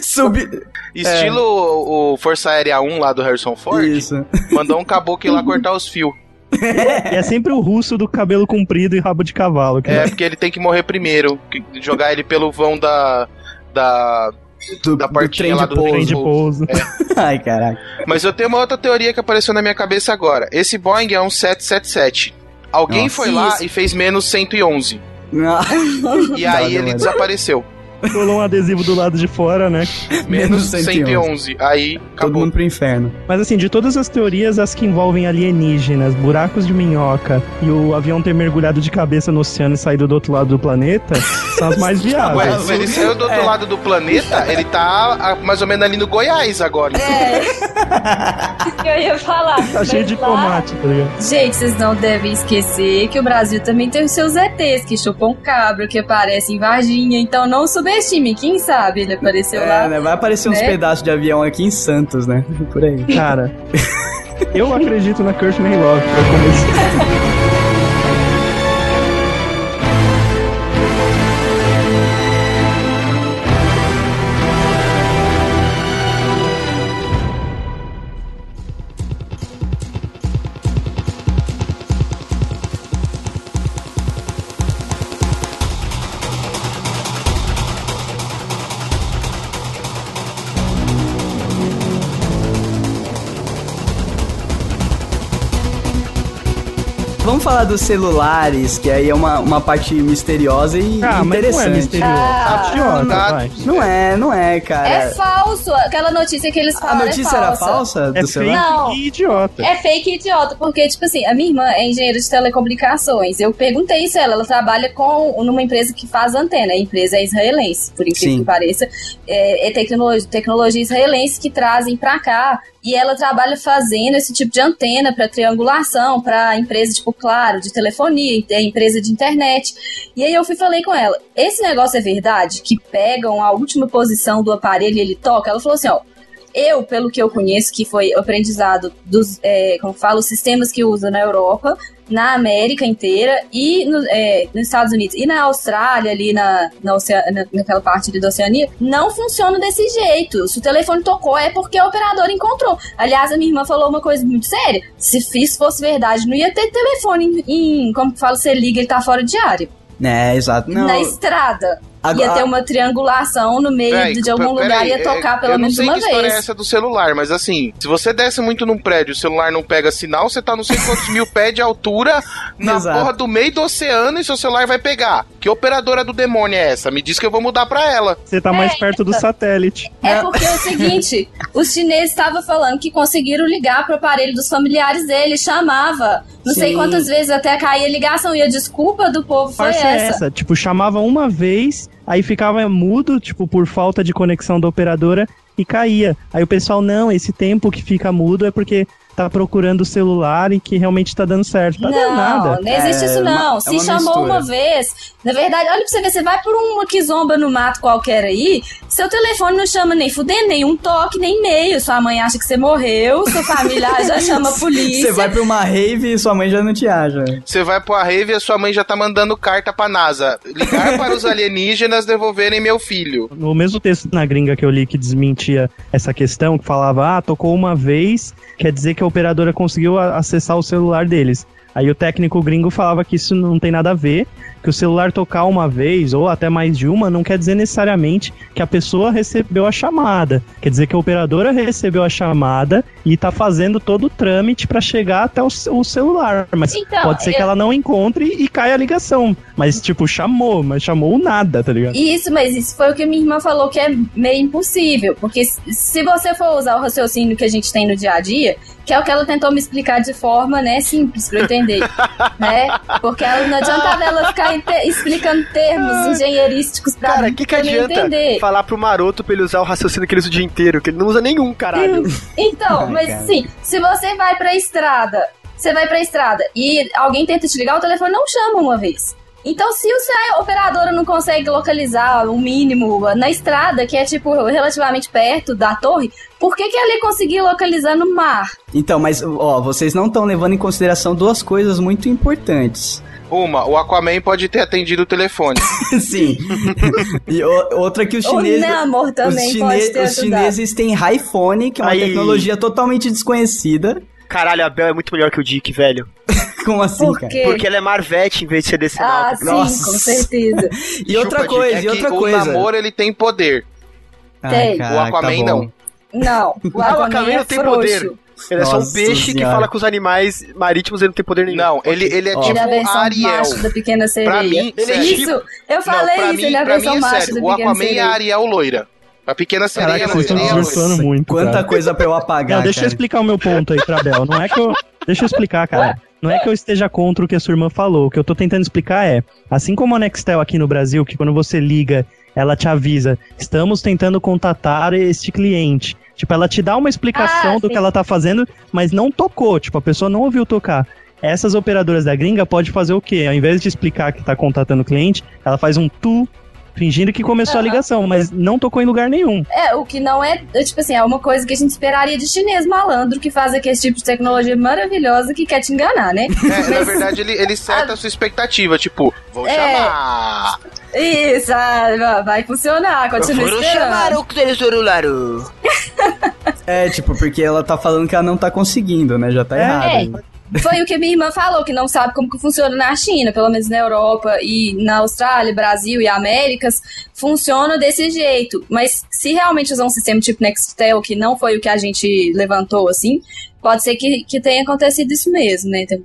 Subi... Estilo o, o Força Aérea 1 lá do Harrison Ford. Isso. Mandou um caboclo ir lá cortar os fios. E é sempre o russo do cabelo comprido e rabo de cavalo. Que É, porque ele tem que morrer primeiro. que- Jogar ele pelo vão da. Da. Do, Da do partinha trem lá de do trem de pouso. pouso. Ai, caraca. Mas eu tenho uma outra teoria que apareceu na minha cabeça agora. Esse Boeing é um 777. Alguém Nossa. foi lá Isso. e fez menos 111. E Da hora, aí ele desapareceu. Colou um adesivo do lado de fora, né? Menos Menos 111. Aí Todo acabou. mundo pro inferno. Mas assim, de todas as teorias, as que envolvem alienígenas, buracos de minhoca e o avião ter mergulhado de cabeça no oceano e saído do outro lado do planeta, são as mais Ué, viáveis. ele saiu do outro É. lado do planeta, ele tá mais ou menos ali no Goiás agora. É. que eu ia falar. Tá cheio de lá- tomate, tá ligado? Gente, vocês não devem esquecer que o Brasil também tem os seus ETs que chupam cabra, que aparecem em Varginha. Então não subestime, quem sabe ele apareceu É, lá. né? Vai aparecer uns né? pedaços de avião aqui em Santos, né? Por aí. Cara, eu acredito na Courtney Love pra começar. dos celulares, que aí é uma, uma parte misteriosa e Ah, mas não é interessante. misterioso. Ah, é vai. Não é, não é, cara. É falso. Aquela notícia que eles A falam notícia é era falsa. falsa É do fake celular? Não. e idiota. É fake e idiota, porque, tipo assim, a minha irmã é engenheira de telecomunicações. Eu perguntei isso a ela. Ela trabalha com numa empresa que faz antena. A empresa é israelense, por incrível Sim. que pareça. É, é tecnologia, tecnologia israelense que trazem pra cá. E ela trabalha fazendo esse tipo de antena para triangulação, para empresa, tipo, claro, de telefonia, empresa de internet. E aí eu fui falei com ela: esse negócio é verdade? Que pegam a última posição do aparelho e ele toca? Ela falou assim: ó. Eu, pelo que eu conheço, que foi aprendizado dos, é, como fala, os sistemas que usa na Europa, na América inteira e no- é, nos Estados Unidos e na Austrália, ali na, na Ocea- na- naquela parte da Oceania, não funciona desse jeito. Se o telefone tocou, é porque a operadora encontrou. Aliás, a minha irmã falou uma coisa muito séria. Se isso fosse verdade, não ia ter telefone em, em- como que fala, você liga, ele tá fora de área. É, exato. Não, Na estrada. Agora- ia ter uma triangulação no meio Véi, de, algum pe- lugar e peraí, ia tocar é, pelo eu menos não sei uma que história vez. é essa do celular, mas assim, se você desce muito num prédio e o celular não pega sinal, você tá não sei quantos mil pés de altura na Exato. porra do meio do oceano e seu celular vai pegar. Que operadora do demônio é essa? Me diz que eu vou mudar pra ela. Você tá mais perto do satélite. É porque é o seguinte, os chineses estavam falando que conseguiram ligar pro aparelho dos familiares dele, chamava. Não sei Sim. quantas vezes até caía a ligação e a desculpa do povo foi é essa. essa. Tipo, chamava uma vez, aí ficava mudo, tipo, por falta de conexão da operadora e caía. Aí o pessoal, não, esse tempo que fica mudo é porque tá procurando o celular e que realmente tá dando certo. Tá dando Não, nada. não existe É isso uma- não. é Se uma chamou mistura. uma vez, na verdade, olha pra você ver, você vai por uma quizomba no mato qualquer aí, seu telefone não chama nem fudendo, nem um toque, nem e-mail. Sua mãe acha que você morreu, sua família já chama a polícia. Você vai pra uma rave e sua mãe já não te acha. Você vai pro rave e a sua mãe já tá mandando carta pra NASA. Ligar para os alienígenas devolverem meu filho. No mesmo texto na gringa que eu li que desmentia essa questão, que falava, ah, tocou uma vez, quer dizer que a operadora conseguiu acessar o celular deles. Aí o técnico gringo falava que isso não tem nada a ver, que o celular tocar uma vez ou até mais de uma não quer dizer necessariamente que a pessoa recebeu a chamada. Quer dizer que a operadora recebeu a chamada e tá fazendo todo o trâmite para chegar até o, o celular. Mas Então, pode ser que eu- ela não encontre e caia a ligação. Mas, tipo, chamou, mas chamou nada, tá ligado? Isso, mas isso foi o que minha irmã falou que é meio impossível. Porque se- você for usar o raciocínio que a gente tem no dia a dia, que é o que ela tentou me explicar de forma, né, simples pra eu entender. né? Porque ela, não adiantava ela ficar inte- explicando termos engenheirísticos pra Cara, o que, que adianta entender. falar pro maroto pra ele usar o raciocínio que ele usa o dia inteiro? Que ele não usa nenhum, caralho. Então, Ai, mas cara. sim, se você vai pra estrada, você vai pra estrada e alguém tenta te ligar, o telefone não chama uma vez. Então, se o seu operadora não consegue localizar o mínimo na estrada, que é tipo relativamente perto da torre, por que, que ela ia conseguir localizar no mar? Então, mas, ó, vocês não estão levando em consideração duas coisas muito importantes. Uma, o Aquaman pode ter atendido o telefone. Sim. e o- outra que os O chineses. Namor também os, chine- pode ter os chineses têm iPhone, que é uma Aí. tecnologia totalmente desconhecida. Caralho, a Bel é muito melhor que o Dick, velho. Como assim, Por cara? Porque ela é Marvete em vez de ser desse Ah, sim, Nossa. com certeza. E outra Chupa, coisa, é e outra coisa. o namoro ele tem poder. Tem. caraca, O Aquaman tá não. Não, o Ah, o Aquaman Aquaman é não tem frouxo. poder. Ele é só um Nossa peixe que fala com os animais marítimos e não tem poder nenhum. Não, ele, ele é Ó. tipo Ele é a versão Ariel. macho da pequena sereia. Pra mim, Ele é. Isso, eu falei não, isso, mim, ele é a versão mim é macho sério. da O pequena Aquaman é a sereia. Ariel loira. A pequena sereia Caraca, é vocês estão loira. desvirtuando muito. Quanta cara. coisa pra eu apagar. Não, deixa eu cara. explicar o meu ponto aí, Trabel. Não é que eu. Deixa eu explicar, cara. Não é que eu esteja contra o que a sua irmã falou. O que eu tô tentando explicar é: assim como a Nextel aqui no Brasil, que quando você liga, ela te avisa, estamos tentando contatar este cliente. Tipo, ela te dá uma explicação Ah, do sim. que ela tá fazendo, mas não tocou. Tipo, a pessoa não ouviu tocar. Essas operadoras da gringa pode fazer o quê? Ao invés de explicar que tá contatando o cliente, ela faz um tu, fingindo que começou a Aham. ligação, mas não tocou em lugar nenhum. É, o que não é, é, tipo assim, é uma coisa que a gente esperaria de chinês malandro que faz aquele tipo de tecnologia maravilhosa que quer te enganar, né? É, na verdade, ele, ele seta a sua expectativa. Tipo, vou É. chamar. Isso, ah, vai funcionar, continua esperando. o celular. É, tipo, porque ela tá falando que ela não tá conseguindo, né? Já tá É. errado. Foi o que minha irmã falou, que não sabe como que funciona na China, pelo menos na Europa e na Austrália, Brasil e Américas, funciona desse jeito. Mas se realmente usar um sistema tipo Nextel, que não foi o que a gente levantou assim, pode ser que, que tenha acontecido isso mesmo, né? Então,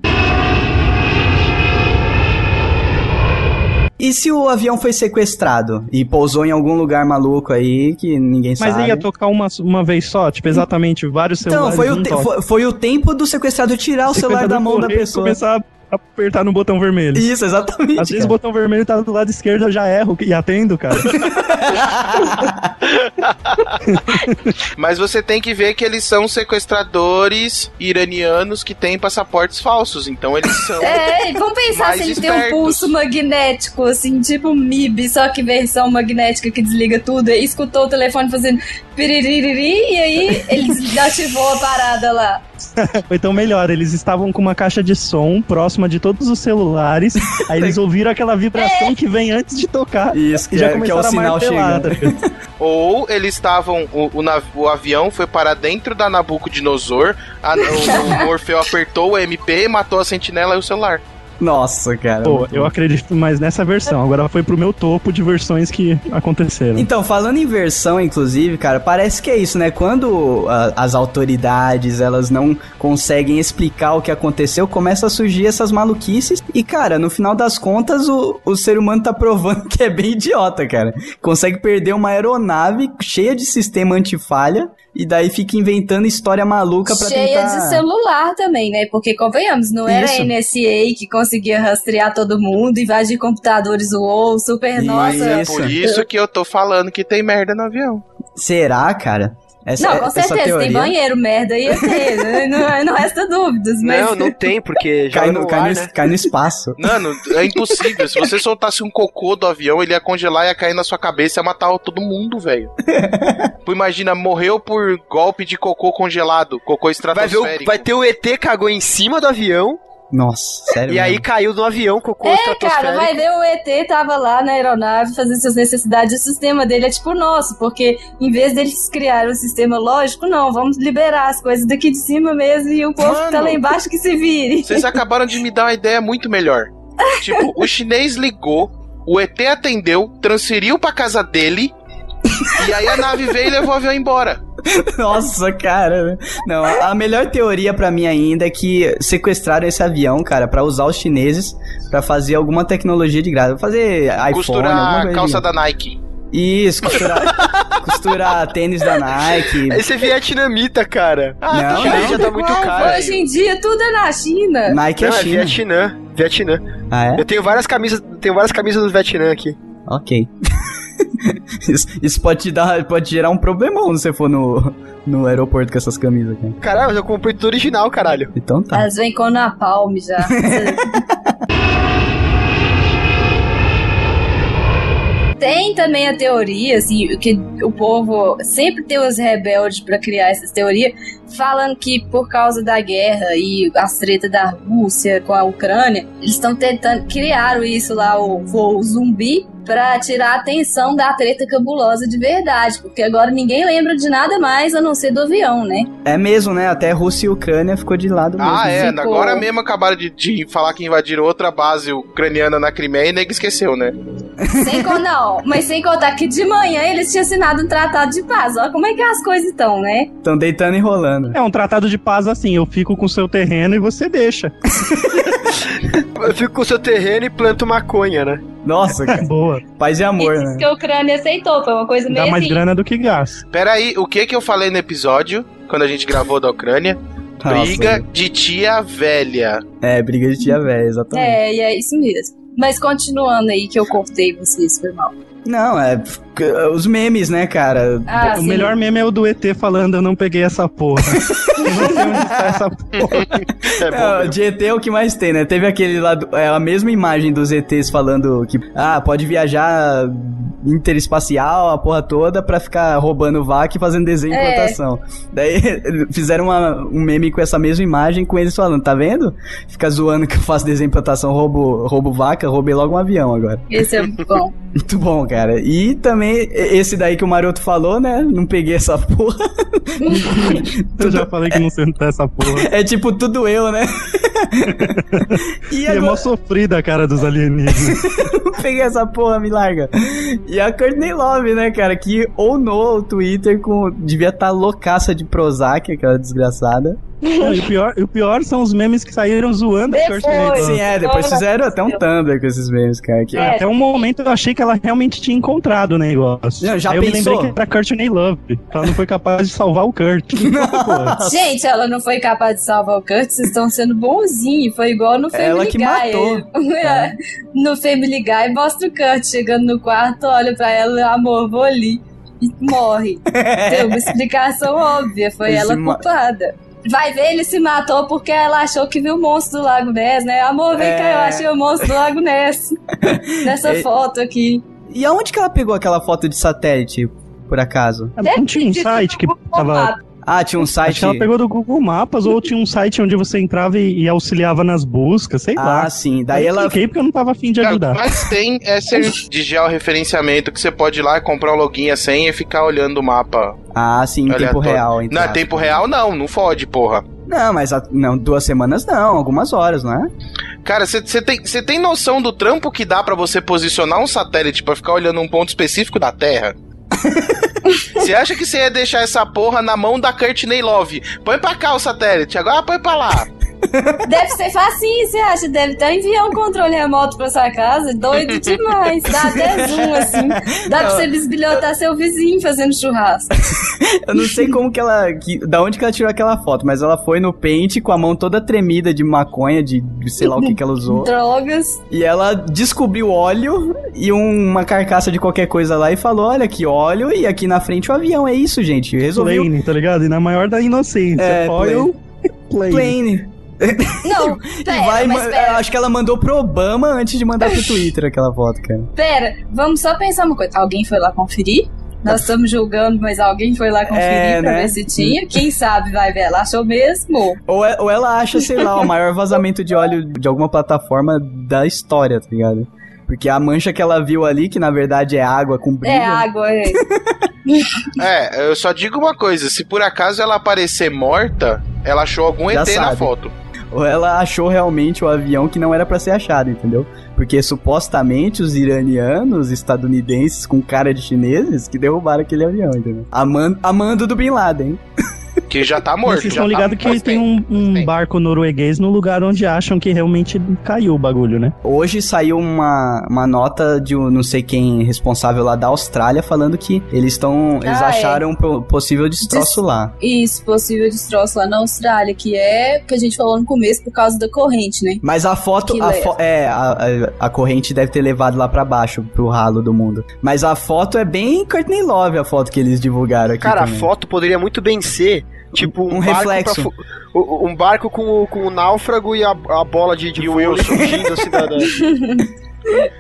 E se o avião foi sequestrado e pousou em algum lugar maluco aí que ninguém Mas sabe? ia tocar uma, uma vez só, tipo, exatamente, vários Então, celulares. foi o, num te- toque. foi, foi o tempo do sequestrador tirar o celular da mão da pessoa. começar a apertar no botão vermelho. Isso, exatamente. Às vezes cara. o botão vermelho tá do lado esquerdo, eu já erro e atendo, cara. Mas você tem que ver que eles são sequestradores iranianos que têm passaportes falsos. Então eles são. É, e vamos pensar se ele tem um espertos. pulso magnético, assim, tipo um MIB, só que versão magnética que desliga tudo. Aí escutou o telefone fazendo piririri e aí ele desativou a parada lá. Ou então melhor, eles estavam com uma caixa de som próxima de todos os celulares, aí eles ouviram aquela vibração que vem antes de tocar. Isso, que E já é, que é o sinal chegando. tá? Ou eles estavam. O, o, nav- o avião foi para dentro da Nabucodonosor, a, o, o Morfeu apertou o MP, matou a sentinela e o celular. Nossa, cara. Pô, eu bom. acredito mais nessa versão. Agora foi pro meu topo de versões que aconteceram. Então, falando em versão, inclusive, cara, parece que é isso, né? Quando ah, as autoridades, elas não conseguem explicar o que aconteceu, começa a surgir essas maluquices. E, cara, no final das contas, o, o ser humano tá provando que é bem idiota, cara. Consegue perder uma aeronave cheia de sistema antifalha e daí fica inventando história maluca pra Cheia tentar... de celular também, né? Porque, convenhamos, não era Isso. a NSA que conseguia rastrear todo mundo, invadir computadores, uou, super, nossa. Isso. Por isso que eu tô falando que tem merda no avião. Será, cara? Essa, Não, com essa certeza, teoria... tem banheiro, merda, ia ter, né? não, não resta dúvidas, mas... Não, não tem, porque já Cai no, no, cai, ar, no, né? cai no espaço. Mano, é impossível. Se você soltasse um cocô do avião, ele ia congelar, ia cair na sua cabeça e ia matar todo mundo, velho. Imagina, morreu por golpe de cocô congelado, cocô Vai, ver estratosférico. o, vai ter o ET cagou em cima do avião Nossa, sério e aí caiu no avião cocô É, cara, vai ver o ET tava lá na aeronave fazendo suas necessidades. O sistema dele é tipo o nosso, porque em vez deles criarem um sistema lógico, não, vamos liberar as coisas daqui de cima mesmo e o povo que tá Mano. lá embaixo que se vire. Vocês acabaram de me dar uma ideia muito melhor. Tipo, o chinês ligou, o ET atendeu, transferiu pra casa dele, e aí a nave veio e levou o avião embora. Nossa, cara. Não, a melhor teoria pra mim ainda é que sequestraram esse avião, cara, pra usar os chineses pra fazer alguma tecnologia de graça. Fazer iPhone, alguma Costurar a coisa calça da Nike. Isso, costurar, costurar tênis da Nike. Esse é vietnamita, cara. Ah, Não, chinês não. já tá muito caro. Hoje em dia tudo é na China. Nike é Não, é China. Vietnã. Vietnã. Ah, é? Eu tenho várias camisas, tenho várias camisas do Vietnã aqui. Ok. isso, isso pode te dar, pode gerar um problemão se você for no, no aeroporto com essas camisas, cara. Caralho, mas eu comprei tudo original, caralho. Então tá. Elas vêm com napalm já. Tem também a teoria, assim, que o povo sempre tem os rebeldes pra criar essas teorias, falando que por causa da guerra e as tretas da Rússia com a Ucrânia, eles estão tentando criaram isso lá, o voo zumbi, pra tirar a atenção da treta cabulosa de verdade, porque agora ninguém lembra de nada mais a não ser do avião, né? É mesmo, né? Até Rússia e Ucrânia ficou de lado mesmo. Ah, é. Ficou. Agora mesmo acabaram de, de falar que invadiram outra base ucraniana na Crimeia e nego esqueceu, né? Sem con- não, mas sem contar que de manhã eles tinham assinado um tratado de paz. Olha como é que as coisas estão, né? Estão deitando e rolando. É um tratado de paz assim, eu fico com o seu terreno e você deixa. Eu fico com o seu terreno e planto maconha, né? Nossa, cara. Boa. Paz e amor, Isso né? que a Ucrânia aceitou, foi uma coisa Dá meio mais assim. grana do que gás. Pera aí, o que que eu falei no episódio, quando a gente gravou da Ucrânia? Nossa, Briga de tia velha. É, briga de tia velha, exatamente. É, e é isso mesmo. Mas continuando aí que eu cortei vocês, foi mal. Não, é os memes, né, cara? Ah, o sim. melhor meme é o do ET falando eu não peguei essa porra. eu não sei onde está essa porra. É bom mesmo. de ET é o que mais tem, né? Teve aquele lá, do- é a mesma imagem dos ETs falando que, ah, pode viajar interespacial, a porra toda, pra ficar roubando vaca e fazendo desenho e É. plantação. Daí fizeram uma- um meme com essa mesma imagem com eles falando, tá vendo? Fica zoando que eu faço desenho e plantação, roubo, roubo vaca, roubei logo um avião agora. Esse é bom. Muito bom, cara. E também esse daí que o Maroto falou, né? Não peguei essa porra. Eu já falei que não sei onde está essa porra. É tipo tudo eu, né? E E é mó sofrida a cara dos alienígenas. não peguei essa porra, me larga. E a Courtney Love, né, cara, que onou o Twitter com. Devia estar loucaça de Prozac, aquela desgraçada. Não, e o pior, o pior são os memes que saíram zoando a Depois. Courtney Love. Sim, é, depois fizeram até um Tumblr com esses memes, cara. Que... É. Até um momento eu achei que ela realmente tinha encontrado o negócio. Não, já Aí eu me pensou? lembrei que era Courtney Love. Ela não foi capaz de salvar o Kurt. Gente, ela não foi capaz de salvar o Kurt, vocês estão sendo bonzinhos. Foi igual no Family Ela que Guy. matou. É. No Family Guy, mostra o Kurt chegando no quarto, olha pra ela, amor, vou ali. E morre. Tem uma explicação óbvia, foi Ele ela culpada. Vai ver, ele se matou porque ela achou que viu o monstro do Lago Ness, né? Amor, vem É. cá, eu achei o monstro do Lago Ness. Nessa É. foto aqui. E aonde que ela pegou aquela foto de satélite, por acaso? não tinha um site que tava. Ah, tinha um Acho site. que ela pegou do Google Mapas ou tinha um site onde você entrava e, e auxiliava nas buscas, sei lá. Ah, sim. Daí eu ela. cliquei porque eu não tava afim de Cara, ajudar. mas tem é serviço de georreferenciamento que você pode ir lá, comprar o login e a senha e ficar olhando o mapa. Ah, sim, em tempo real. entre Não, tempo real não, não fode, porra. Não, mas a- não, duas semanas não, algumas horas, não é? Cara, você tem, cê tem noção do trampo que dá pra você posicionar um satélite pra ficar olhando um ponto específico da Terra? Você acha que você ia deixar essa porra na mão da Courtney Love? Põe pra cá o satélite, agora põe pra lá. Deve ser facinho, você acha? Deve até enviar um controle remoto pra sua casa. Doido demais. Dá até zoom, assim. Dá pra você bisbilhotar seu vizinho fazendo churrasco. Eu não sei como que ela. Que, da onde que ela tirou aquela foto, mas ela foi no pente com a mão toda tremida de maconha, de, de sei lá o que que ela usou. Drogas. E ela descobriu óleo e um- uma carcaça de qualquer coisa lá e falou: olha aqui, óleo e aqui na frente o avião. É isso, gente. Resolveu. Plane, tá ligado? E na maior da inocência. É, Oil, plane. Plane. Não, E pera, vai, mas ma- pera. acho que ela mandou pro Obama antes de mandar pro Twitter aquela foto, cara. Pera, vamos só pensar uma coisa. Alguém foi lá conferir? Nós estamos julgando, mas alguém foi lá conferir É, pra né? ver se tinha. Quem sabe, vai ver. Ela achou mesmo. Ou, é- ou ela acha, sei lá, o maior vazamento de óleo de alguma plataforma da história, tá ligado? Porque a mancha que ela viu ali, que na verdade é água com brilho. É água, é. É, eu só digo uma coisa: se por acaso ela aparecer morta, ela achou algum Já ET na sabe. foto. Ou ela achou realmente o avião que não era pra ser achado, entendeu? Porque supostamente os iranianos, estadunidenses com cara de chineses, que derrubaram aquele avião, entendeu? Amando, amando do Bin Laden. Que já tá morto. vocês estão tá ligados que faz tem um, um Tem. barco norueguês no lugar onde acham que realmente caiu o bagulho, né? Hoje saiu uma, uma nota de um não sei quem responsável lá da Austrália falando que eles estão. Eles Ah, é. acharam um possível destroço lá. Isso, possível destroço lá na Austrália, que é o que a gente falou no começo por causa da corrente, né? Mas a foto, Que a fo- é, a, a, a corrente deve ter levado lá pra baixo, pro ralo do mundo. Mas a foto é bem Courtney Love, a foto que eles divulgaram aqui. Cara, a também. foto poderia muito bem ser, tipo, um, Um barco reflexo. um barco com, o- com o náufrago e a, a bola de, de E o Wilson. assim da... da-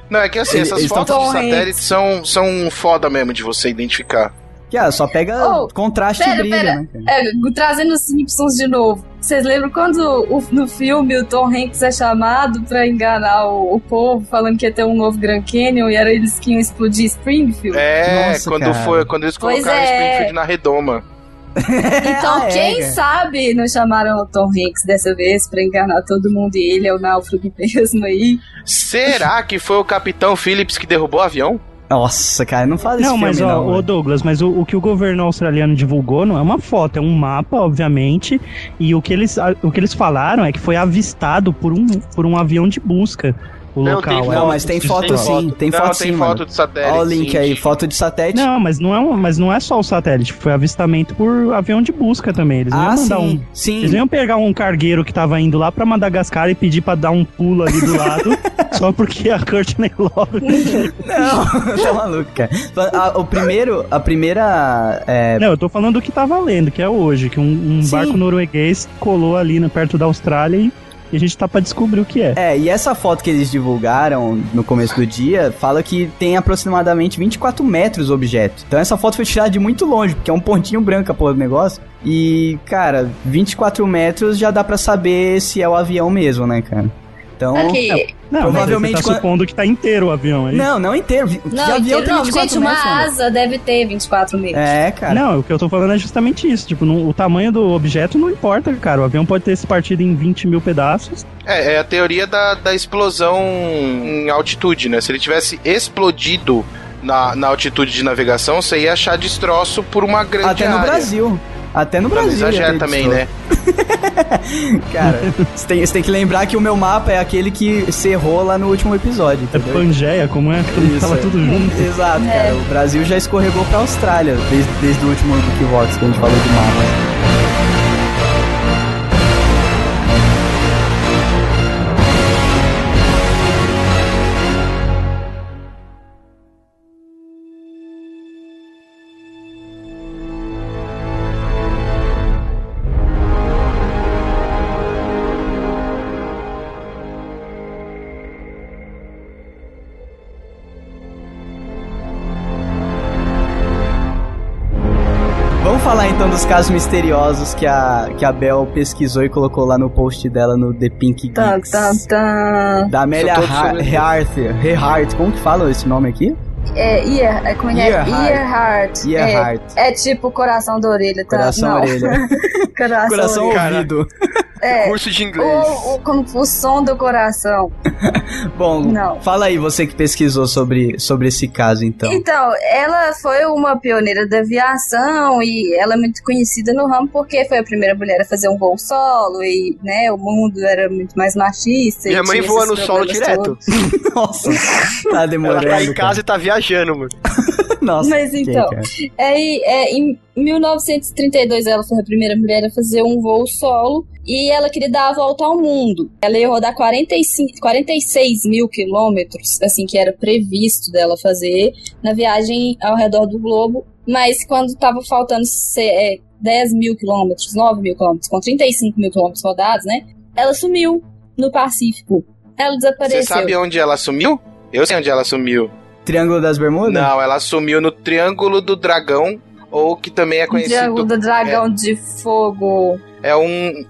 Não, é que assim, essas eles fotos de satélite são, são foda mesmo de você identificar. Que ah, só pega Oh, contraste e pera, brilho, pera. né? cara? É, trazendo os Simpsons de novo. Vocês lembram quando o- no filme o Tom Hanks é chamado pra enganar o, o povo, falando que ia ter um novo Grand Canyon e era eles que iam explodir Springfield? É, Nossa, quando, cara. foi, quando eles Pois colocaram é. Springfield na redoma. Então, Ah, é, quem cara. sabe não chamaram o Tom Hanks dessa vez pra enganar todo mundo e ele é o náufrago mesmo aí? Será que foi o Capitão Phillips que derrubou o avião? Nossa, cara, não fala desse Não, mas ó, não. Douglas, mas o, o que o governo australiano divulgou não é uma foto, é um mapa, obviamente, e o que eles, o que eles falaram é que foi avistado por um, por um avião de busca o Não, local. tem é. Não, mas tem Tem foto foto. sim, tem Não, foto tem sim, foto mano. de satélite. Olha o link sim. aí, foto de satélite. Não, mas não, é um, mas não é só o satélite, foi avistamento por avião de busca também. Eles não ah, sim, um. sim. Eles não iam pegar um cargueiro que tava indo lá pra Madagascar e pedir pra dar um pulo ali do lado, só porque a Courtney Love. Não, tá maluco, cara. A- o primeiro, a primeira. é, Não, eu tô falando do que tá valendo, que é hoje, que um, um barco norueguês colou ali no, perto da Austrália e, e a gente tá pra descobrir o que é. É, e essa foto que eles divulgaram no começo do dia fala que tem aproximadamente 24 metros o objeto. Então essa foto foi tirada de muito longe, porque é um pontinho branco a porra do negócio. E, cara, 24 metros já dá pra saber se é o avião mesmo, né, cara? Então. Aqui. Não, Provavelmente você tá quando- supondo que tá inteiro o avião aí. Não, não inteiro. Não, avião inteiro, tem não 24 gente, uma metros, mano? asa deve ter 24 metros. É, cara. Não, o que eu tô falando é justamente isso. Tipo, não- o tamanho do objeto não importa, cara. O avião pode ter se partido em 20 mil pedaços. É, é a teoria da, da explosão em altitude, né? Se ele tivesse explodido na, na altitude de navegação, você ia achar destroço por uma grande Até no área. Brasil. Até no Pra não Brasil. exagera também, né? Cara, você tem, tem que lembrar que o meu mapa é aquele que você errou lá no último episódio, É entendeu? Pangeia, como é? Isso, fala é. tudo junto. Exato, É. cara. O Brasil já escorregou pra Austrália desde, desde o último Wikivox que a gente falou de mapa. Dos casos misteriosos que a, que a Bel pesquisou e colocou lá no post dela no The Pink Tan, Geeks. tan, tan. Da Amélia Rehardt. Rehardt, como que fala esse nome aqui? É, ear, é, como é que é? Earhart. Earhart. Earhart. É, é tipo coração da orelha, tá? Coração Não. orelha. coração, Coração ouvido. É. Curso de inglês. O, o, som do coração. Bom, Não. fala aí, você que pesquisou sobre, sobre esse caso, então. Então, ela foi uma pioneira da aviação e ela é muito conhecida no ramo porque foi a primeira mulher a fazer um voo solo e, né, o mundo era muito mais machista. e Minha mãe voa no solo direto. Nossa, tá Ela demorando. tá em cara. casa e tá viajando, mano. Nossa, Mas então? Aí, é, em 1932, ela foi a primeira mulher a fazer um voo solo e ela queria dar a volta ao mundo. Ela ia rodar 45, 46 mil quilômetros, assim, que era previsto dela fazer na viagem ao redor do globo. Mas quando estava faltando se- é, 10 mil quilômetros, 9 mil quilômetros, com 35 mil quilômetros rodados, né? Ela sumiu no Pacífico. Ela desapareceu. Você sabe onde ela sumiu? Eu sei onde ela sumiu. Triângulo das Bermudas? Não, ela sumiu no Triângulo do Dragão, ou que também é conhecido. Triângulo do Dragão de Fogo. É um.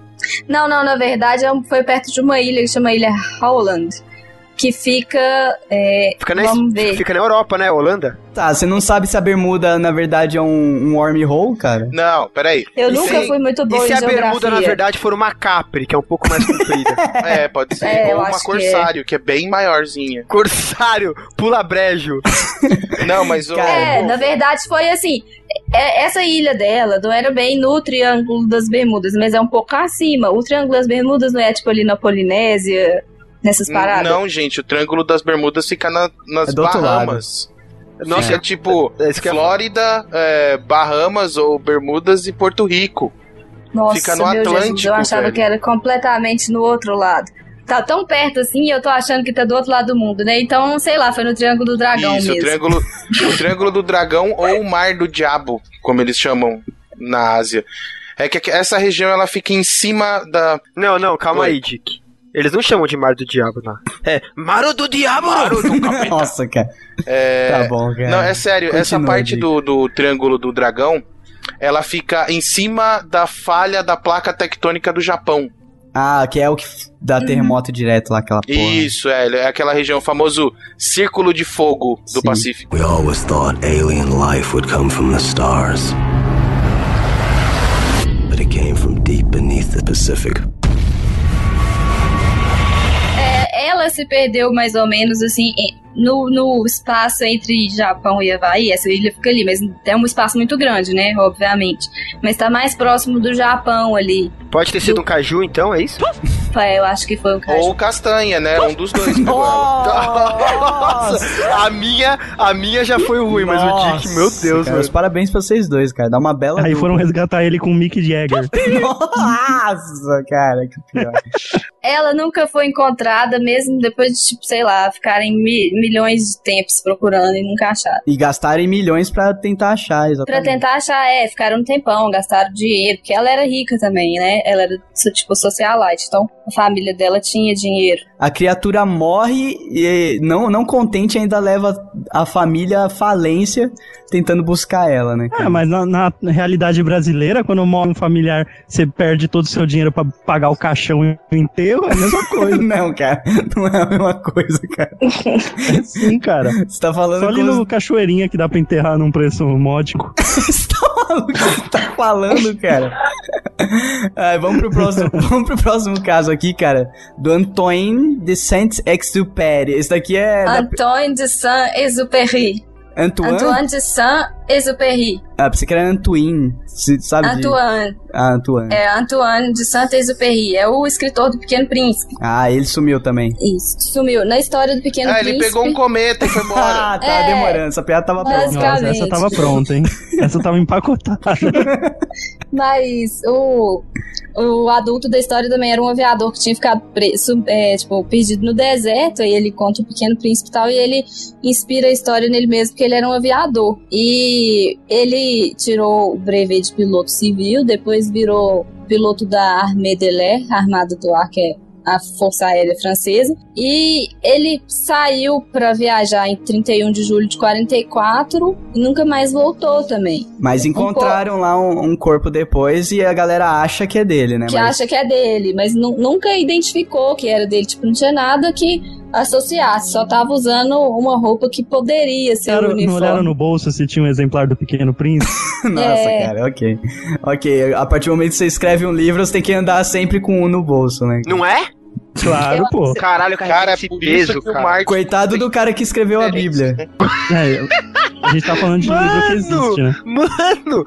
Não, não, na verdade é foi perto de uma ilha que chama Ilha Howland. Que fica. é, Fica na, vamos ver. fica na Europa, né? Holanda. Tá, você não sabe se a bermuda, na verdade, é um, um wormhole, cara? Não, peraí. Eu E nunca fui muito E boa se em a geografia. bermuda, na verdade, for uma capri, que é um pouco mais comprida? É, pode ser. É, ou uma acho que Corsário, que é. bem maiorzinha. Corsário, pula brejo. Não, mas o. Cara, É, na verdade foi assim. é- essa ilha dela não era bem no Triângulo das Bermudas, mas é um pouco acima. O Triângulo das Bermudas não é tipo ali na Polinésia, nessas paradas? Não, gente, o Triângulo das Bermudas fica na- nas É Bahamas. Nossa, Fica tipo é que eu ia Flórida, é, Bahamas ou Bermudas e Porto Rico. Nossa, fica no meu Jesus, Atlântico, eu achava velho. que era completamente no outro lado. Tá tão perto assim e eu tô achando que tá do outro lado do mundo, né? Então, sei lá, foi no Triângulo do Dragão Isso, o mesmo. triângulo, o triângulo do Dragão ou o Mar do Diabo, como eles chamam na Ásia. É que essa região ela fica em cima da. Não, não, calma Oi. aí, Dick. Eles não chamam de Mar do Diabo, não. É Maro do Diabo! Nossa, cara. É, Tá bom, cara. Não, é sério, essa Continua, parte Dick. do, do Triângulo do Dragão, ela fica em cima da falha da placa tectônica do Japão. Ah, que é o que dá terremoto direto lá, aquela porra. Isso, é, é aquela região famoso Círculo de Fogo do Sim. Pacífico. We always thought alien life would come from the stars. But it came from deep beneath the Pacific. Ela se perdeu mais ou menos assim no, no espaço entre Japão e Havaí. Essa ilha fica ali, mas é um espaço muito grande, né? Obviamente. Mas tá mais próximo do Japão ali. Pode ter sido um caju, então, é isso? É, eu acho que foi um caso. Ou Castanha, né? Um dos dois. Nossa! A minha, a minha já foi ruim, mas o Dick, meu Nossa, Deus, cara, mano. Parabéns pra vocês dois, cara. Dá uma bela. Aí dupla. foram resgatar ele com o Mick Jagger. Nossa, cara, que pior. Ela nunca foi encontrada, mesmo depois de, tipo, sei lá, ficarem mi- milhões de tempos procurando e nunca acharam. E gastarem milhões pra tentar achar, Pra exatamente. tentar achar, é, ficaram um tempão, gastaram dinheiro, porque ela era rica também, né? Ela era, tipo, socialite, então a família dela tinha dinheiro. A criatura morre e não, não contente ainda leva a família à falência tentando buscar ela, né? É, mas na, na realidade brasileira, quando morre um familiar, você perde todo o seu dinheiro pra pagar o caixão e o enterro, é a mesma coisa. Não, cara, não é a mesma coisa, cara. É sim, cara. Você tá falando Só ali como- no Cachoeirinha que dá pra enterrar num preço módico. Você tá maluco? O que você tá falando, cara? Ai, vamos pro próximo, vamos pro próximo caso aqui, cara, do Antoine de Saint-Exupéry. Esse daqui é da- Antoine de Saint-Exupéry. Antoine? Antoine de Saint-Exupéry. Ah, pensei que era Antoine. Sabe de- Antoine. Ah, Antoine. É Antoine de Saint-Exupéry. É o escritor do Pequeno Príncipe. Ah, ele sumiu também. Isso, sumiu. Na história do Pequeno Ah, Príncipe. ele pegou um cometa e foi embora. Ah, tá É. demorando. Essa piada tava pronta. Nossa, essa tava pronta, hein? Essa tava empacotada. Mas o, o adulto da história também era um aviador que tinha ficado preso, é, tipo, perdido no deserto. E ele conta o pequeno príncipe e tal. E ele inspira a história nele mesmo, porque ele era um aviador. E ele tirou o brevet de piloto civil, depois virou piloto da Armée de l'Air, Armada do Ar, que é a Força Aérea Francesa. E ele saiu para viajar em 31 de julho de 44 e nunca mais voltou também. Mas encontraram lá um, um corpo depois e a galera acha que é dele, né? que Mas- acha que é dele, mas nu- nunca identificou que era dele. Tipo, não tinha nada que associasse, só tava usando uma roupa que poderia ser o Olharam- não uniforme. olharam no bolso se tinha um exemplar do Pequeno Príncipe? Nossa, É. cara, ok. Ok, a partir do momento que você escreve um livro, você tem que andar sempre com um no bolso, né? Não é? Claro, pô. Caralho, Cara, cara, é esse por isso peso, que o cara. Marx Coitado do cara que escreveu a Bíblia. É, a gente tá falando de livro que existe, né? Mano,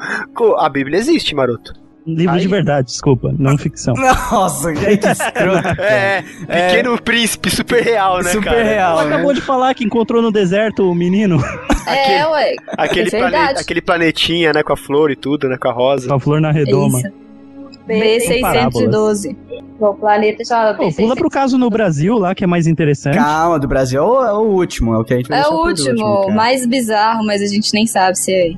a Bíblia existe, maroto. Livro Aí- de verdade, desculpa, não ficção. Nossa, que escroto. É, Pequeno Príncipe, super real, né, Super cara? real, Ela né? acabou de falar que encontrou no deserto o menino É, ué. Aquele, É plane- aquele planetinha, né, com a flor e tudo, né, com a rosa. com a flor na redoma. Isso. B612. O planeta chama Pô, pula pro caso no Brasil lá, que é mais interessante. Calma, do Brasil é o, é o último, é o que a gente vai É o último, cara. mais bizarro, mas a gente nem sabe se é.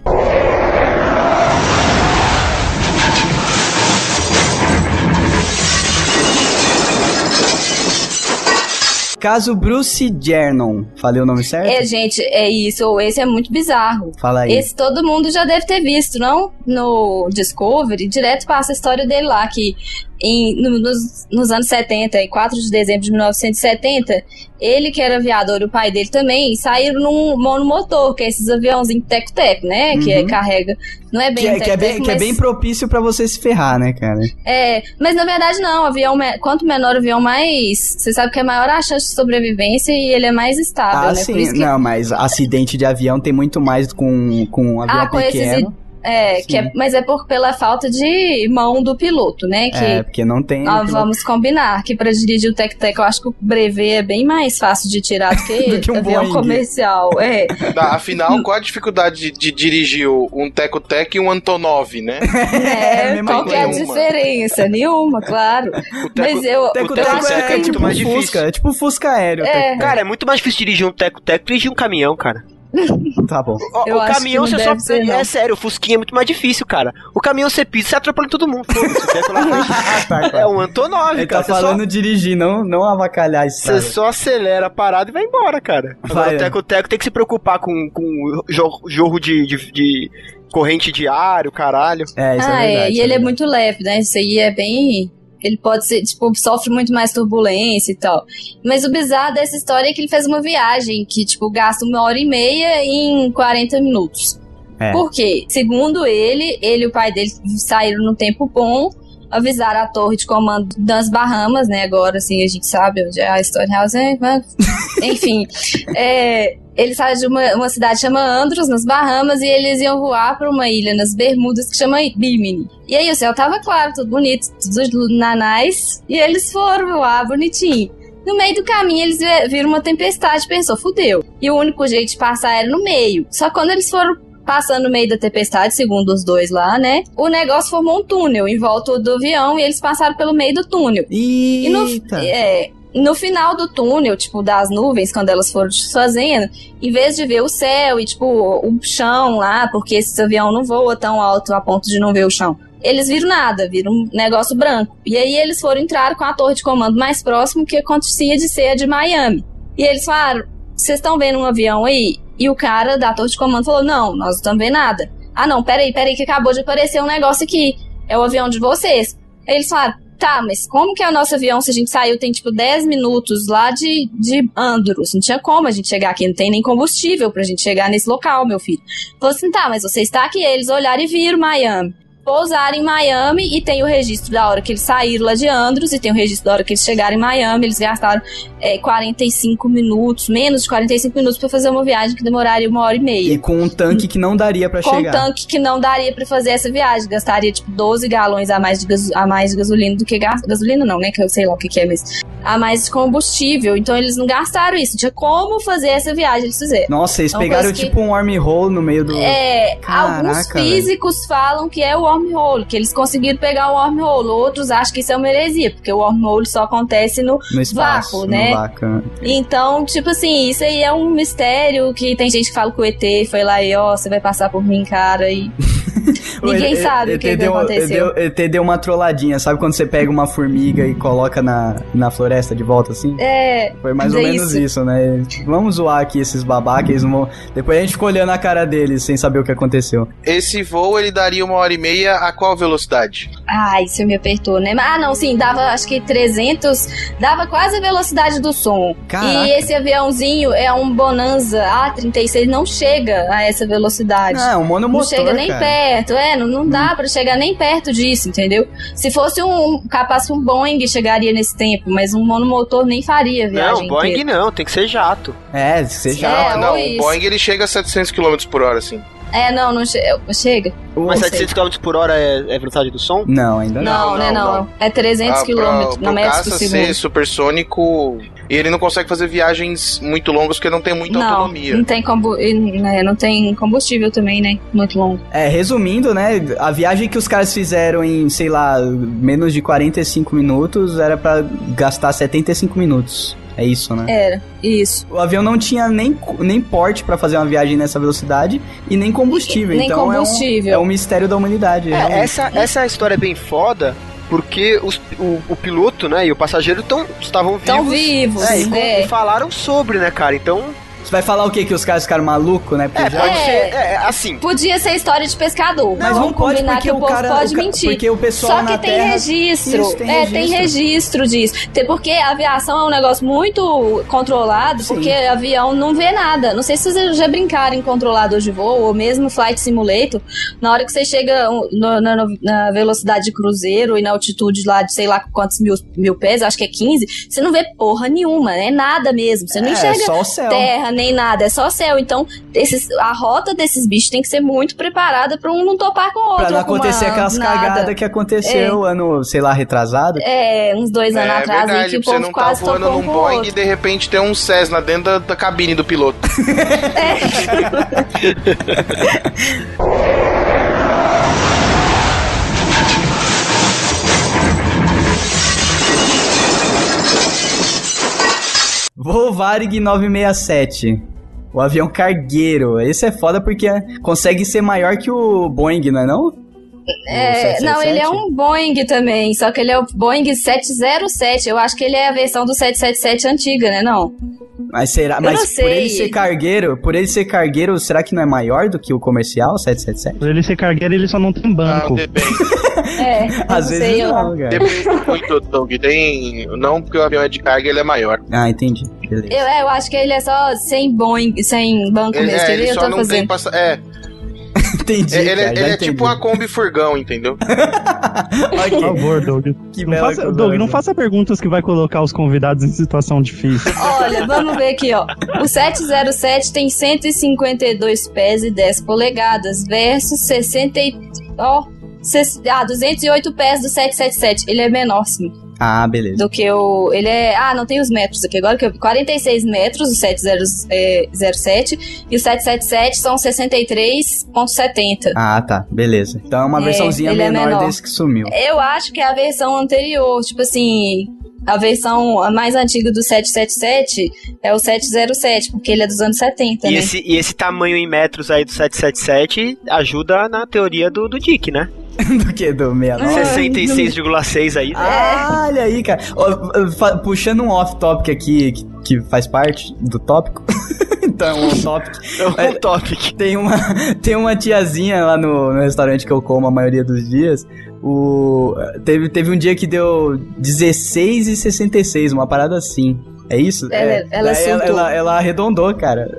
Caso Bruce Jernon. Falei o nome certo? É, gente, é isso. Esse é muito bizarro. Fala aí. Esse todo mundo já deve ter visto, não? No Discovery, direto passa a história dele lá, que em, no- nos, nos anos 70, em 4 de dezembro de 1970, ele que era aviador e o pai dele também, saíram num monomotor, que é esses aviãozinhos teco-teco, né? Que é, Uhum. carrega. Não é bem Que é, um que é bem, teco-teco, que é mas- bem propício pra você se ferrar, né, cara? É, mas na verdade não, avião quanto menor o avião, mais. Você sabe que é maior a chance de sobrevivência e ele é mais estável, Ah, né? sim. Que Não, mas acidente de avião tem muito mais com, com um avião Ah, com esses É, que é- mas é por, pela falta de mão do piloto, né? Que É, porque não tem. piloto- vamos combinar que pra dirigir o Tec-Tec eu acho que o brevet é bem mais fácil de tirar do que, Do que um avião Boeing. comercial. É. Tá, afinal, qual a dificuldade de, de dirigir um Teco-Tec e um Antonov, né? É, mesma qual que é a diferença? Nenhuma, claro. O Teco- Mas eu, O eu Teco acho é, é é muito tipo mais Fusca, é tipo Fusca aéreo. É. Cara, é muito mais difícil dirigir um teco-teco que dirigir um caminhão, cara. Tá bom. O, o caminhão você só. ser, é sério, o Fusquinha é muito mais difícil, cara. O caminhão você pisa, você atropela todo mundo. Frente. Tá, tá. É um Antonov, Ele cara. tá você só- falando dirigir, não, não avacalhar a Você só acelera a parada e vai embora, cara. Agora Vai, o teco-teco tem que se preocupar com, com jor- jorro de, de, de corrente de ar, o caralho. É, isso ah, é verdade. e ele é verdade. muito leve, né? Isso aí é bem. Ele pode ser, tipo, sofre muito mais turbulência e tal. Mas o bizarro dessa história é que ele fez uma viagem que, tipo, gasta uma hora e meia em 40 minutos. É. Por quê? Segundo ele, ele e o pai dele saíram no tempo bom, avisaram a torre de comando das Bahamas, né? Agora, assim, a gente sabe onde é a Stonehouse, é, mas- enfim. É, ele saiu de uma, uma cidade chamada Andros, nas Bahamas, e eles iam voar para uma ilha nas Bermudas que chama Bimini. E aí o céu tava claro, tudo bonito, tudo nanais, e eles foram voar bonitinho. No meio do caminho, eles vi- viram uma tempestade, pensou, fudeu. E o único jeito de passar era no meio. Só que quando eles foram passando no meio da tempestade, segundo os dois lá, né? O negócio formou um túnel em volta do avião e eles passaram pelo meio do túnel. E no, Eita. é, no final do túnel, tipo, das nuvens, quando elas foram desfazendo, em vez de ver o céu e, tipo, o chão lá, porque esse avião não voa tão alto a ponto de não ver o chão. Eles viram nada, viram um negócio branco. E aí eles foram entrar com a torre de comando mais próximo, que acontecia de ser a de Miami. E eles falaram: vocês estão vendo um avião aí? E o cara da torre de comando falou: não, nós não estamos vendo nada. Ah, não, peraí, peraí, que acabou de aparecer um negócio aqui. É o avião de vocês. Aí eles falaram: tá, mas como que é o nosso avião, se a gente saiu, tem tipo 10 minutos lá de, de Andros? Não tinha como a gente chegar aqui, não tem nem combustível pra gente chegar nesse local, meu filho. Falou assim: tá, mas você está aqui. Eles olharam e viram Miami. Pousaram em Miami e tem o registro da hora que eles saíram lá de Andros e tem o registro da hora que eles chegaram em Miami. Eles gastaram é, 45 minutos, menos de 45 minutos pra fazer uma viagem que demoraria uma hora e meia. E com um tanque que não daria pra com um chegar. tanque que não daria pra fazer essa viagem. Gastaria, tipo, 12 galões a mais de, gaso- a mais de gasolina do que gas... gasolina não, né? Que eu sei lá o que, que é, mas a mais de combustível. Então eles não gastaram isso. Tinha como fazer essa viagem, eles fizeram. Nossa, eles uma pegaram coisa que- tipo um wormhole no meio do. É, Caraca, alguns físicos falam que é o wormhole, que eles conseguiram pegar o wormhole. Outros acham que isso é uma heresia, porque o wormhole só acontece no no espaço, vácuo, no né? vácuo. Então, tipo assim, isso aí é um mistério que tem gente que fala que o ET foi lá e, ó, você vai passar por mim, cara, e ninguém sabe o que, que deu- aconteceu. Deu, ele deu uma trolladinha, sabe quando você pega uma formiga e coloca na, na floresta de volta assim? É, Foi mais ou é menos isso. isso. né? Vamos zoar aqui esses babacas, eles não vão... Depois a gente ficou olhando a cara deles sem saber o que aconteceu. Esse voo ele daria uma hora e meia a qual velocidade? ai, isso me apertou, né? Ah, não, sim, dava acho que 300, dava quase a velocidade do som. Caraca. E esse aviãozinho é um Bonanza A36, não chega a essa velocidade. Ah, um Não monomotor, chega nem cara. perto, é, não, não Hum. dá pra chegar nem perto disso, entendeu? Se fosse um, capaz que um Boeing chegaria nesse tempo, mas um monomotor nem faria a viagem Não, Boeing inteira. não, tem que ser jato. É, você já... É, não, ou o isso. Boeing ele chega a 700 km por hora, assim. É, não, não che- chega. Mas Não 700 km por hora é, é velocidade do som? Não, ainda não. Não, né, não, não. não. É 300 Ah, km, pra- pro metros por caça ser segundo. supersônico, e ele não consegue fazer viagens muito longas porque não tem muita Não, autonomia. não tem, combu né, não tem combustível também, né? Muito longo. É, resumindo, né, a viagem que os caras fizeram em, sei lá, menos de 45 minutos era pra gastar 75 minutos. É isso, né? Era, isso. O avião não tinha nem, nem porte pra fazer uma viagem nessa velocidade e nem combustível. Nem então combustível. É, um, é um mistério da humanidade. É, essa, essa história é bem foda, porque os- o, o piloto, né, e o passageiro tão, estavam vivos. Tão vivos, É, e, é. e falaram sobre, né, cara? Então, Você vai falar o quê? Que os caras ficaram malucos, né? Porque é, já- pode É. ser, é, assim, Podia ser história de pescador. Mas não pode combinar porque que o, o povo cara- pode o ca- mentir. porque o pessoal Só que na tem Terra- registro. Isso, tem é, tem registro. registro disso. Tem- Porque a aviação é um negócio muito controlado, Sim. porque avião não vê nada. Não sei se vocês já brincaram em controlador de voo ou mesmo Flight Simulator. Na hora que você chega no- na, na velocidade de cruzeiro e na altitude lá de sei lá quantos mil, mil pés, acho que é 15, você não vê porra nenhuma, né? Nada mesmo. Você não é, enxerga só o céu. terra nem nada, é só céu. Então, esses, a rota desses bichos tem que ser muito preparada pra um não topar com o outro. Pra não com uma- acontecer aquelas nada. cagadas que aconteceu ano, sei lá, retrasado. É, uns dois anos é atrás aí verdade, que o povo não tá quase voando topou um num Boeing e de repente tem um Cessna dentro da, da cabine do piloto. Voo Varig 967. O avião cargueiro. Esse é foda porque consegue ser maior que o Boeing, não é não? É, 777? não, ele é um Boeing também, só que ele é o Boeing 707. Eu acho que ele é a versão do 777 antiga, né? Não. Mas será? Eu Mas não por ele ser cargueiro, por ele ser cargueiro, será que não é maior do que o comercial 777? Por ele ser cargueiro, ele só não tem Ah, banco. depende. É, Às não vezes sei, não, cara. Depende muito, Doug. Tem. Não porque o avião é de carga, ele é maior. Ah, entendi. Beleza. Eu, é, eu acho que ele é só sem Boeing, sem banco Ele, mesmo. é, ele? Eu só tô não tem fazendo. passa... É, Entendi, ele, cara, ele é entendi. tipo uma Kombi furgão, entendeu? Por favor, Doug. que Não faça. Doug, não faça perguntas que vai colocar os convidados em situação difícil. Olha, vamos ver aqui, ó. O 707 tem 152 pés e 10 polegadas versus 60 e... Ó, ah, 208 pés do 777. Ele é menor, sim, Ah, beleza. do que o... Ele é... Ah, não tem os metros aqui. Agora que eu vi. 46 metros, o 707. E o 777 são 63,70. Ah, tá, beleza. Então é uma É, versãozinha ele é menor, menor. desse que sumiu. Eu acho que é a versão anterior, tipo assim, a versão mais antiga do 777 é o 707, porque ele é dos anos 70, e né? esse, e esse tamanho em metros aí do 777 ajuda na teoria do, do Dick, né? do que? Do 69? Ah, 66,6 aí. né? Ah, olha aí, cara. Puxando um off-topic aqui, que, que faz parte do tópico. então é um off-topic. É um topic. Tem uma, tem uma tiazinha lá no, no restaurante que eu como a maioria dos dias. O, teve, teve um dia que deu 16,66, uma parada assim. É isso? Ela- é. ela ela, ela, ela arredondou, cara.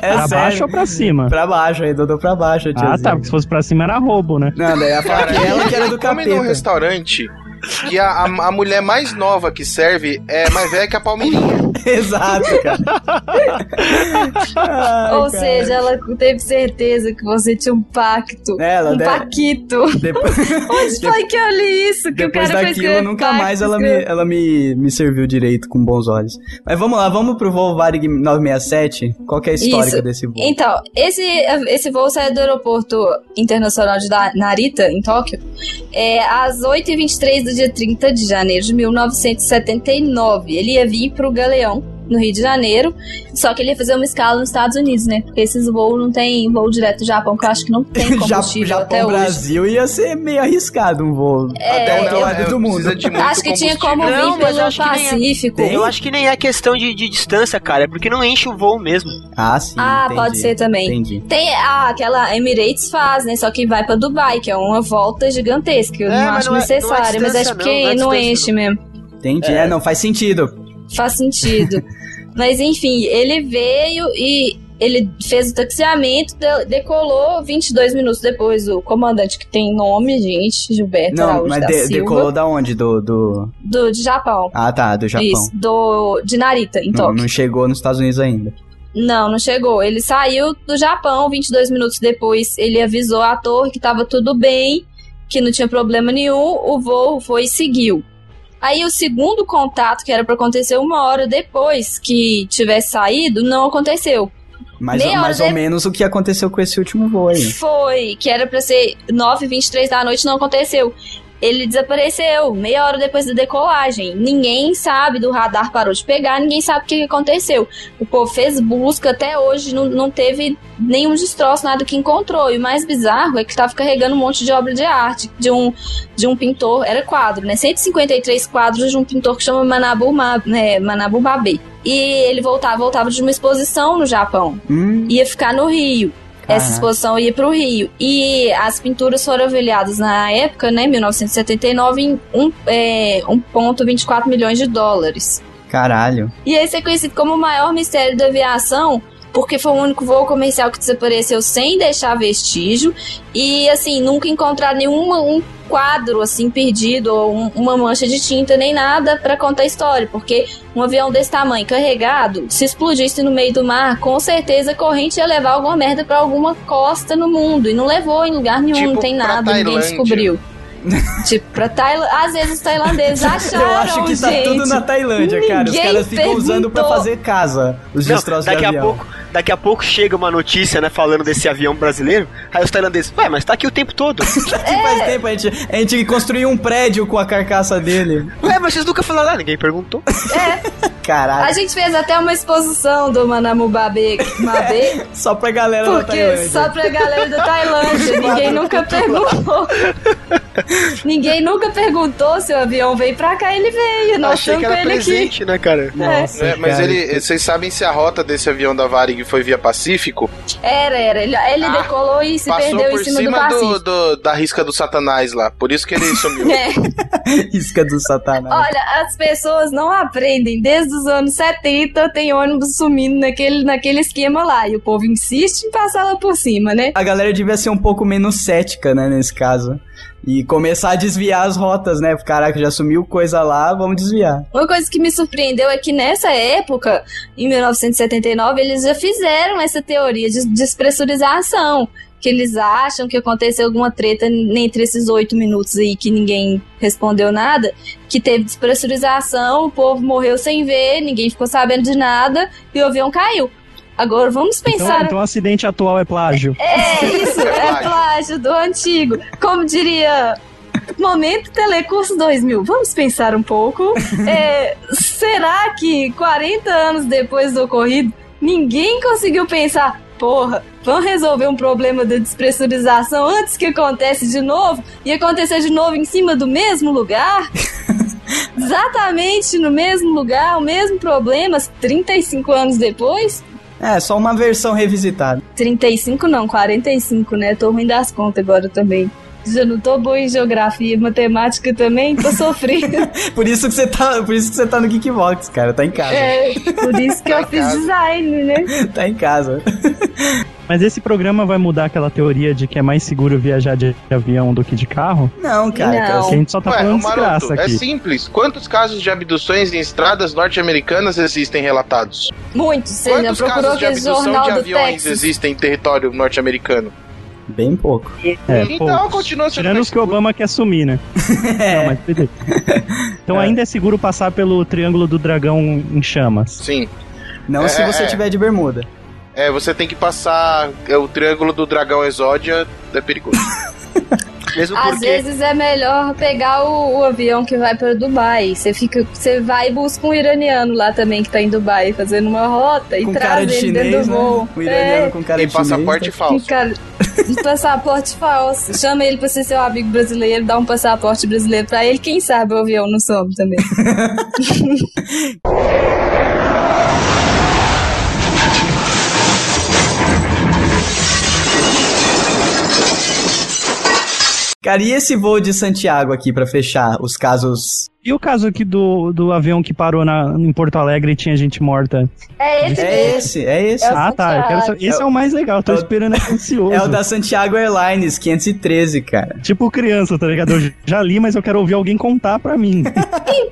é pra sério. baixo ou pra cima? Pra baixo, arredondou pra baixo. Ah, tá, porque se fosse pra cima era roubo, né? Não, daí ela fala que ela que era do come num capeta. restaurante que a, a, a mulher mais nova que serve é mais velha que a Palmeirinha. Exato, cara. Ai, Ou cara. seja, ela teve certeza que você tinha um pacto. Ela um deve- paquito. Depois, Onde foi que eu li isso? Que depois o cara daquilo, nunca pacto, mais ela, me, ela me, me serviu direito com bons olhos. Mas vamos lá, vamos pro voo Varig 967. Qual que é a história Isso. desse voo? Então, esse, esse voo sai do aeroporto internacional de Narita, em Tóquio, é, às 8h23 do dia 30 de janeiro de 1979. Ele ia vir pro Galeão, no Rio de Janeiro, só que ele ia fazer uma escala nos Estados Unidos, né? Porque esses voos não tem voo direto do Japão, que eu acho que não tem combustível até Japão hoje. Brasil ia ser meio arriscado um voo É, até outro eu- lado do mundo. Acho que tinha como. Não, vir mas eu pelo acho que nem é. Pacífico. Tem? Eu acho que nem é questão de, de distância, cara. É porque não enche o voo mesmo. Ah, sim. Ah, entendi. pode ser também. Entendi. Tem ah, aquela Emirates faz, né? Só que vai pra Dubai, que é uma volta gigantesca. Eu É, não mas acho não é- necessária, não é mas acho que não, não é enche mesmo. Entendi. É. não, faz sentido. Faz sentido. mas enfim, ele veio e ele fez o taxiamento, de- decolou 22 minutos depois. O comandante, que tem nome, gente, Gilberto Não, Araújo mas da de- decolou da onde? Do, do... do, Japão. Ah, tá, do Japão. Isso, do, de Narita, em Não, Tóquio. não chegou nos Estados Unidos ainda. Não, não chegou. Ele saiu do Japão, 22 minutos depois ele avisou a torre que tava tudo bem, que não tinha problema nenhum, o voo foi e seguiu. Aí o segundo contato, que era pra acontecer uma hora depois que tivesse saído, não aconteceu. Mais, Meia hora mais ou de- menos o que aconteceu com esse último voo aí. Foi, que era pra ser 9h23 da noite, não aconteceu. Ele desapareceu meia hora depois da decolagem. Ninguém sabe do radar parou de pegar, ninguém sabe o que aconteceu. O povo fez busca até hoje, não, não teve nenhum destroço, nada que encontrou. E o mais bizarro é que estava carregando um monte de obra de arte de um, de um pintor, era quadro, né? 153 quadros de um pintor que chama Manabu, Ma, né, Manabu Mabe. E ele voltava, voltava de uma exposição no Japão. Hum, Ia ficar no Rio. Essa exposição ia para o Rio. E as pinturas foram avaliadas na época, né, 1979, em um, é, 1,24 milhões de dólares. caralho. E esse é conhecido como o maior mistério da aviação, porque foi o único voo comercial que desapareceu sem deixar vestígio. E, assim, nunca encontraram nenhum um quadro, assim, perdido, ou um- uma mancha de tinta, nem nada para contar a história. Porque um avião desse tamanho, carregado, se explodisse no meio do mar, com certeza a corrente ia levar alguma merda para alguma costa no mundo. E não levou em lugar nenhum, Tipo não tem nada, ninguém Tailândia. descobriu. tipo, pra Tailândia. Às vezes os tailandeses acharam, Eu acho que tá gente. tudo na Tailândia, cara. Os Ninguém caras ficam usando pra perguntou. fazer casa, os Não, destroços daqui de a avião. pouco, daqui a pouco chega uma notícia, né, falando desse avião brasileiro. Aí os tailandeses, ué, mas tá aqui o tempo todo. Aqui faz tempo a gente, a gente construiu um prédio com a carcaça dele. ué, mas vocês nunca falaram nada, ninguém perguntou. A Caralho. gente fez até uma exposição do Manamu Babe, Mabe, Só pra galera da porque Tailândia. só pra galera da Tailândia, ninguém nunca perguntou. ninguém nunca perguntou se o avião veio pra cá, ele veio. Nós Achei que era ele aqui. presente, né, cara? Nossa, É, mas cara. ele, vocês sabem se a rota desse avião da Varig foi via Pacífico? Era, era. Ele, ele Ah, decolou e se perdeu por em cima, cima do do, Pacífico. do- da risca do Satanás lá. Por isso que ele sumiu. É. Isca do satanás. Olha, as pessoas não aprendem. Desde os anos 70 tem ônibus sumindo naquele, naquele esquema lá. E o povo insiste em passar lá por cima, né? A galera devia ser um pouco menos cética, né, nesse caso. E começar a desviar as rotas, né? Caraca, já sumiu coisa lá, vamos desviar. Uma coisa que me surpreendeu é que nessa época, em 1979, eles já fizeram essa teoria de despressurização. Que eles acham que aconteceu alguma treta entre esses oito minutos aí que ninguém respondeu nada. Que teve despressurização, o povo morreu sem ver, ninguém ficou sabendo de nada e o avião caiu. Agora vamos Então, pensar. então o acidente atual é plágio. É isso, é plágio. plágio do antigo. Como diria. Momento Telecurso 2000. Vamos pensar um pouco. É, será que 40 anos depois do ocorrido, ninguém conseguiu pensar, porra, vamos resolver um problema da despressurização antes que acontece de novo e acontecer de novo em cima do mesmo lugar? Exatamente no mesmo lugar, o mesmo problema, 35 anos depois? É, só uma versão revisitada. 35 não, 45, né? Tô ruim das contas agora também. Já não tô boa em geografia e matemática também, tô sofrendo. Por isso que você tá, por isso que você tá no Geekbox, cara. Tá em casa. é, por isso que eu fiz casa. design, né? Tá em casa. Mas esse programa vai mudar aquela teoria de que é mais seguro viajar de avião do que de carro? Não, cara. Não. Que a gente só tá Ué, falando desgraça é aqui. simples. Quantos casos de abduções em estradas norte-americanas existem relatados? Muito. Você já Quantos casos de abdução de aviões Texas? existem em território norte-americano? Bem pouco. É, então poucos. continua sendo Tirando os que o Obama quer assumir, né? É. Não, mas beleza. Então É. ainda é seguro passar pelo Triângulo do Dragão em chamas. Sim. Não É, se você é. tiver de bermuda. É, você tem que passar é, o triângulo do dragão exódia, é perigoso. Mesmo Às porque. vezes é melhor pegar o, o avião que vai para Dubai. Você fica, você vai e busca um iraniano lá também que tá em Dubai fazendo uma rota e Com traz cara de ele dentro chinês, do né? voo. O iraniano com cara Tem de chinês. passaporte né? É, falso. cara, de passaporte falso. Chama ele pra ser seu amigo brasileiro, dá um passaporte brasileiro pra ele. Quem sabe o avião não some também. Cara, e esse voo de Santiago aqui pra fechar os casos? E o caso aqui do, do avião que parou na, em Porto Alegre e tinha gente morta? É esse É esse, é esse. É o ah, tá. Eu quero saber. Esse é o mais legal. Tô É o- esperando é ansioso. É o da Santiago Airlines 513, cara. Tipo criança, tá ligado? Eu já li, mas eu quero ouvir alguém contar pra mim.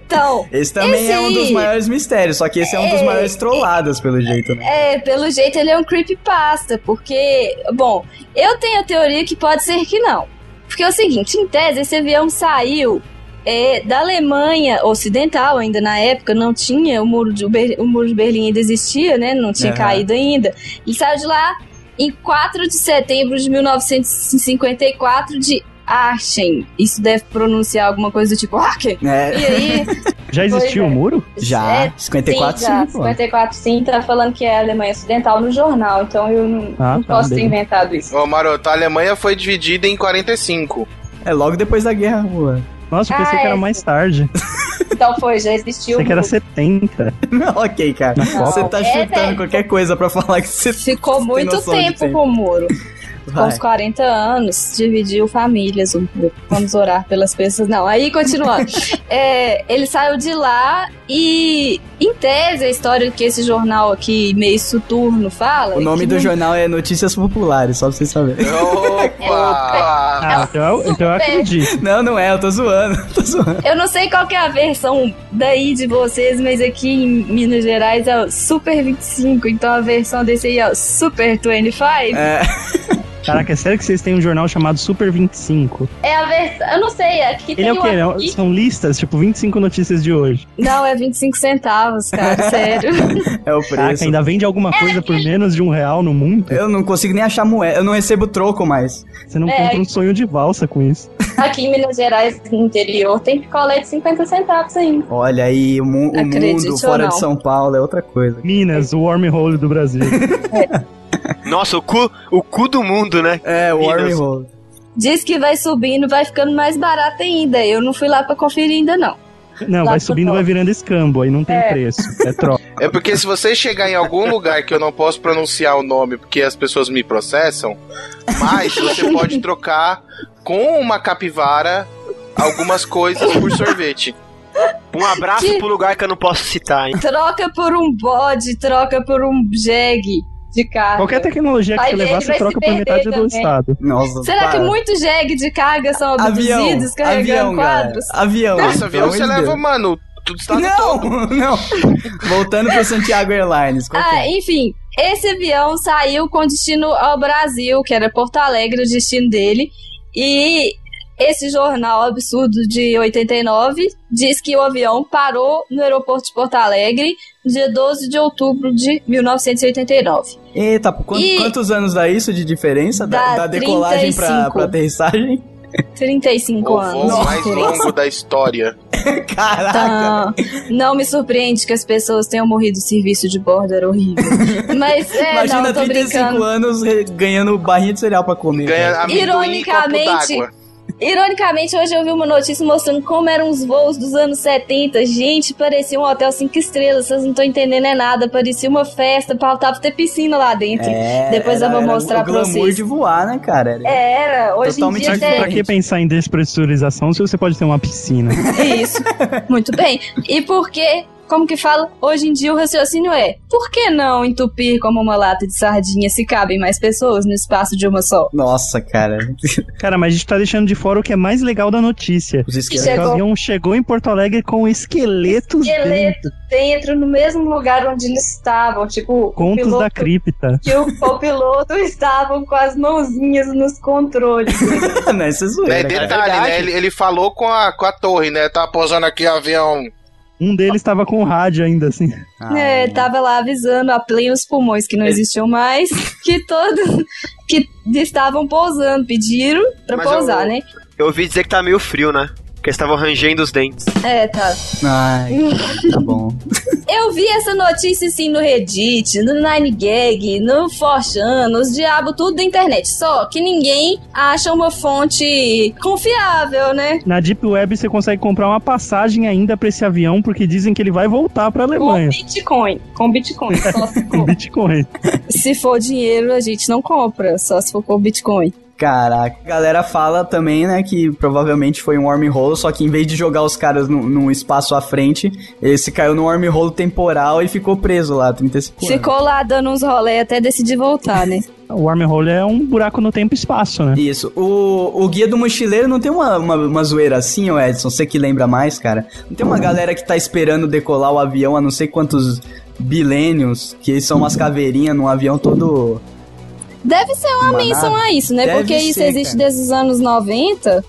Então, Esse também Esse é um dos maiores mistérios, só que esse é um dos É, maiores trollados, pelo jeito, né? é, pelo jeito ele é um creepypasta, porque, bom, eu tenho a teoria que pode ser que não. Porque é o seguinte, em tese, esse avião saiu é, da Alemanha Ocidental, ainda na época não tinha, o muro de, o muro de Berlim ainda existia, né? Não tinha Aham. caído ainda. Ele saiu de lá em 4 de setembro de 1954 de Aachen. Isso deve pronunciar alguma coisa do tipo Aachen. É, E aí, Já existiu o Pois é. muro? já, É, 54 sim, já, sim, pô. 54 sim, tá falando que é a Alemanha Ocidental no jornal, então eu não, Ah, não tá, posso ter beleza. inventado isso. Ô, Maroto, a Alemanha foi dividida em 45. É logo depois da guerra, rua. Nossa, eu pensei Ah, que era é. mais tarde. Então foi, já existiu. Pensei que era um- 70. ok, cara. Copa. Você tá É, chutando é. qualquer coisa pra falar que você Ficou muito noção de tempo tempo. com o muro. Com uns 40 anos, dividiu famílias. Vamos orar pelas pessoas. Não, aí continuando. É, ele saiu de lá e, em tese, a história que esse jornal aqui, meio soturno, fala. O nome que do não- jornal é Notícias Populares, só pra vocês saberem. Opa! Ah, então eu, então eu acredito. Não, não é, eu tô zoando. Tô zoando. Eu não sei qual que é a versão daí de vocês, mas aqui em Minas Gerais é o Super 25, então a versão desse aí é o Super 25. É, Caraca, é sério que vocês têm um jornal chamado Super 25? É a versão. Eu não sei, aqui Ele tem é o quê? aqui- São listas, tipo 25 notícias de hoje. Não, é 25 centavos, cara, sério. é o Caraca, preço. ainda vende alguma coisa por menos de um real no mundo? Eu não consigo nem achar moeda, eu não recebo troco mais. Você não É. compra um sonho de valsa com isso. Aqui em Minas Gerais, no interior, tem picolé de 50 centavos ainda. Olha aí, o, mu- o mundo fora de São Paulo é outra coisa. Minas, o wormhole do Brasil. Nossa, o cu, o cu do mundo, né? É, o. Wormhole. Diz que vai subindo, vai ficando mais barato ainda. Eu não fui lá pra conferir ainda, não. Não, Lá vai subindo, vai virando escambo, aí não tem É. preço. É troca. É porque se você chegar em algum lugar que eu não posso pronunciar o nome porque as pessoas me processam, mas você pode trocar com uma capivara algumas coisas por sorvete. Um abraço Que- pro lugar que eu não posso citar, hein? Troca por um bode, troca por um jegue de carga. Qualquer tecnologia que você levar, você troca por metade do também. estado. Nossa, Será que para. muitos jegue de carga são Avião, abduzidos carregando avião, galera. quadros? Avião. Nossa, avião você leva, Deus. mano, tudo estado Não, todo. não. Voltando pro Santiago Airlines. qual que Ah, é? enfim, esse avião saiu com destino ao Brasil, que era Porto Alegre o destino dele. E esse jornal absurdo de 89 diz que o avião parou no aeroporto de Porto Alegre no dia 12 de outubro de 1989. Eita, pô, quant- E- quantos anos dá isso de diferença? Da, da decolagem pra, 35. pra aterrissagem? 35 O anos. voo mais longo da história. Caraca. Tá. Não me surpreende que as pessoas tenham morrido. O serviço de bordo era horrível. Mas é, Imagina não, tô 35 brincando. anos ganhando barrinha de cereal pra comer. Ganha e Ironicamente. Ironicamente, hoje eu vi uma notícia mostrando como eram os voos dos anos 70. Gente, parecia um hotel cinco estrelas. Vocês não estão entendendo é nada. Parecia uma festa. Faltava ter piscina lá dentro. É, Depois eu era- vou era mostrar o pra glamour vocês. de voar, né, cara? Era- Era, hoje Totalmente em dia pra que pensar em despressurização se você pode ter uma piscina? Isso. Muito bem. E por que, como que fala? Hoje em dia o raciocínio é: por que não entupir como uma lata de sardinha se cabem mais pessoas no espaço de uma só? Nossa, cara. Cara, mas a gente tá deixando de fora o que é mais legal da notícia. Os O esquemas. Chegou. avião chegou em Porto Alegre com esqueletos dentro. Esqueleto dentro no mesmo lugar onde eles estavam. Tipo, o Contos piloto, da cripta. que o, o piloto estavam com as mãozinhas nos controles. não, isso é zoeira, detalhe, cara. verdade. né? Ele, ele falou com a, com a torre, né? Tá posando aqui avião. Um deles tava com rádio ainda, assim. Ah, É, tava lá avisando a plenos pulmões que não existiam mais, que todos que estavam pousando, pediram pra Mas pousar, eu- né? Eu ouvi dizer que tá meio frio, né? Que eles estavam rangendo os dentes. É, tá. Ai, tá bom. Eu vi essa notícia assim no Reddit, no 9gag, no 4chan, nos diabo tudo da internet. Só que ninguém acha uma fonte confiável, né? Na Deep Web você consegue comprar uma passagem ainda pra esse avião, porque dizem que ele vai voltar pra Com Alemanha. Bitcoin. Com Bitcoin. Só se, Com for. Bitcoin. se for dinheiro, a gente não compra. Só se for com Bitcoin. Caraca, a galera fala também, né, que provavelmente foi um wormhole, só que em vez de jogar os caras num, num espaço à frente, esse caiu num wormhole temporal e ficou preso lá, 35 anos. Ficou lá dando uns rolê até decidir voltar, né? O wormhole é um buraco no tempo e espaço, né? Isso. O, o Guia do Mochileiro não tem uma, uma, uma zoeira assim, ô Edson? Você que lembra mais, cara? Não tem uma galera que tá esperando decolar o avião há não sei quantos bilênios, que são umas caveirinhas num avião todo... Deve ser uma Uma menção nave? a isso, né? Deve Porque isso ser, existe cara. desde os anos 90.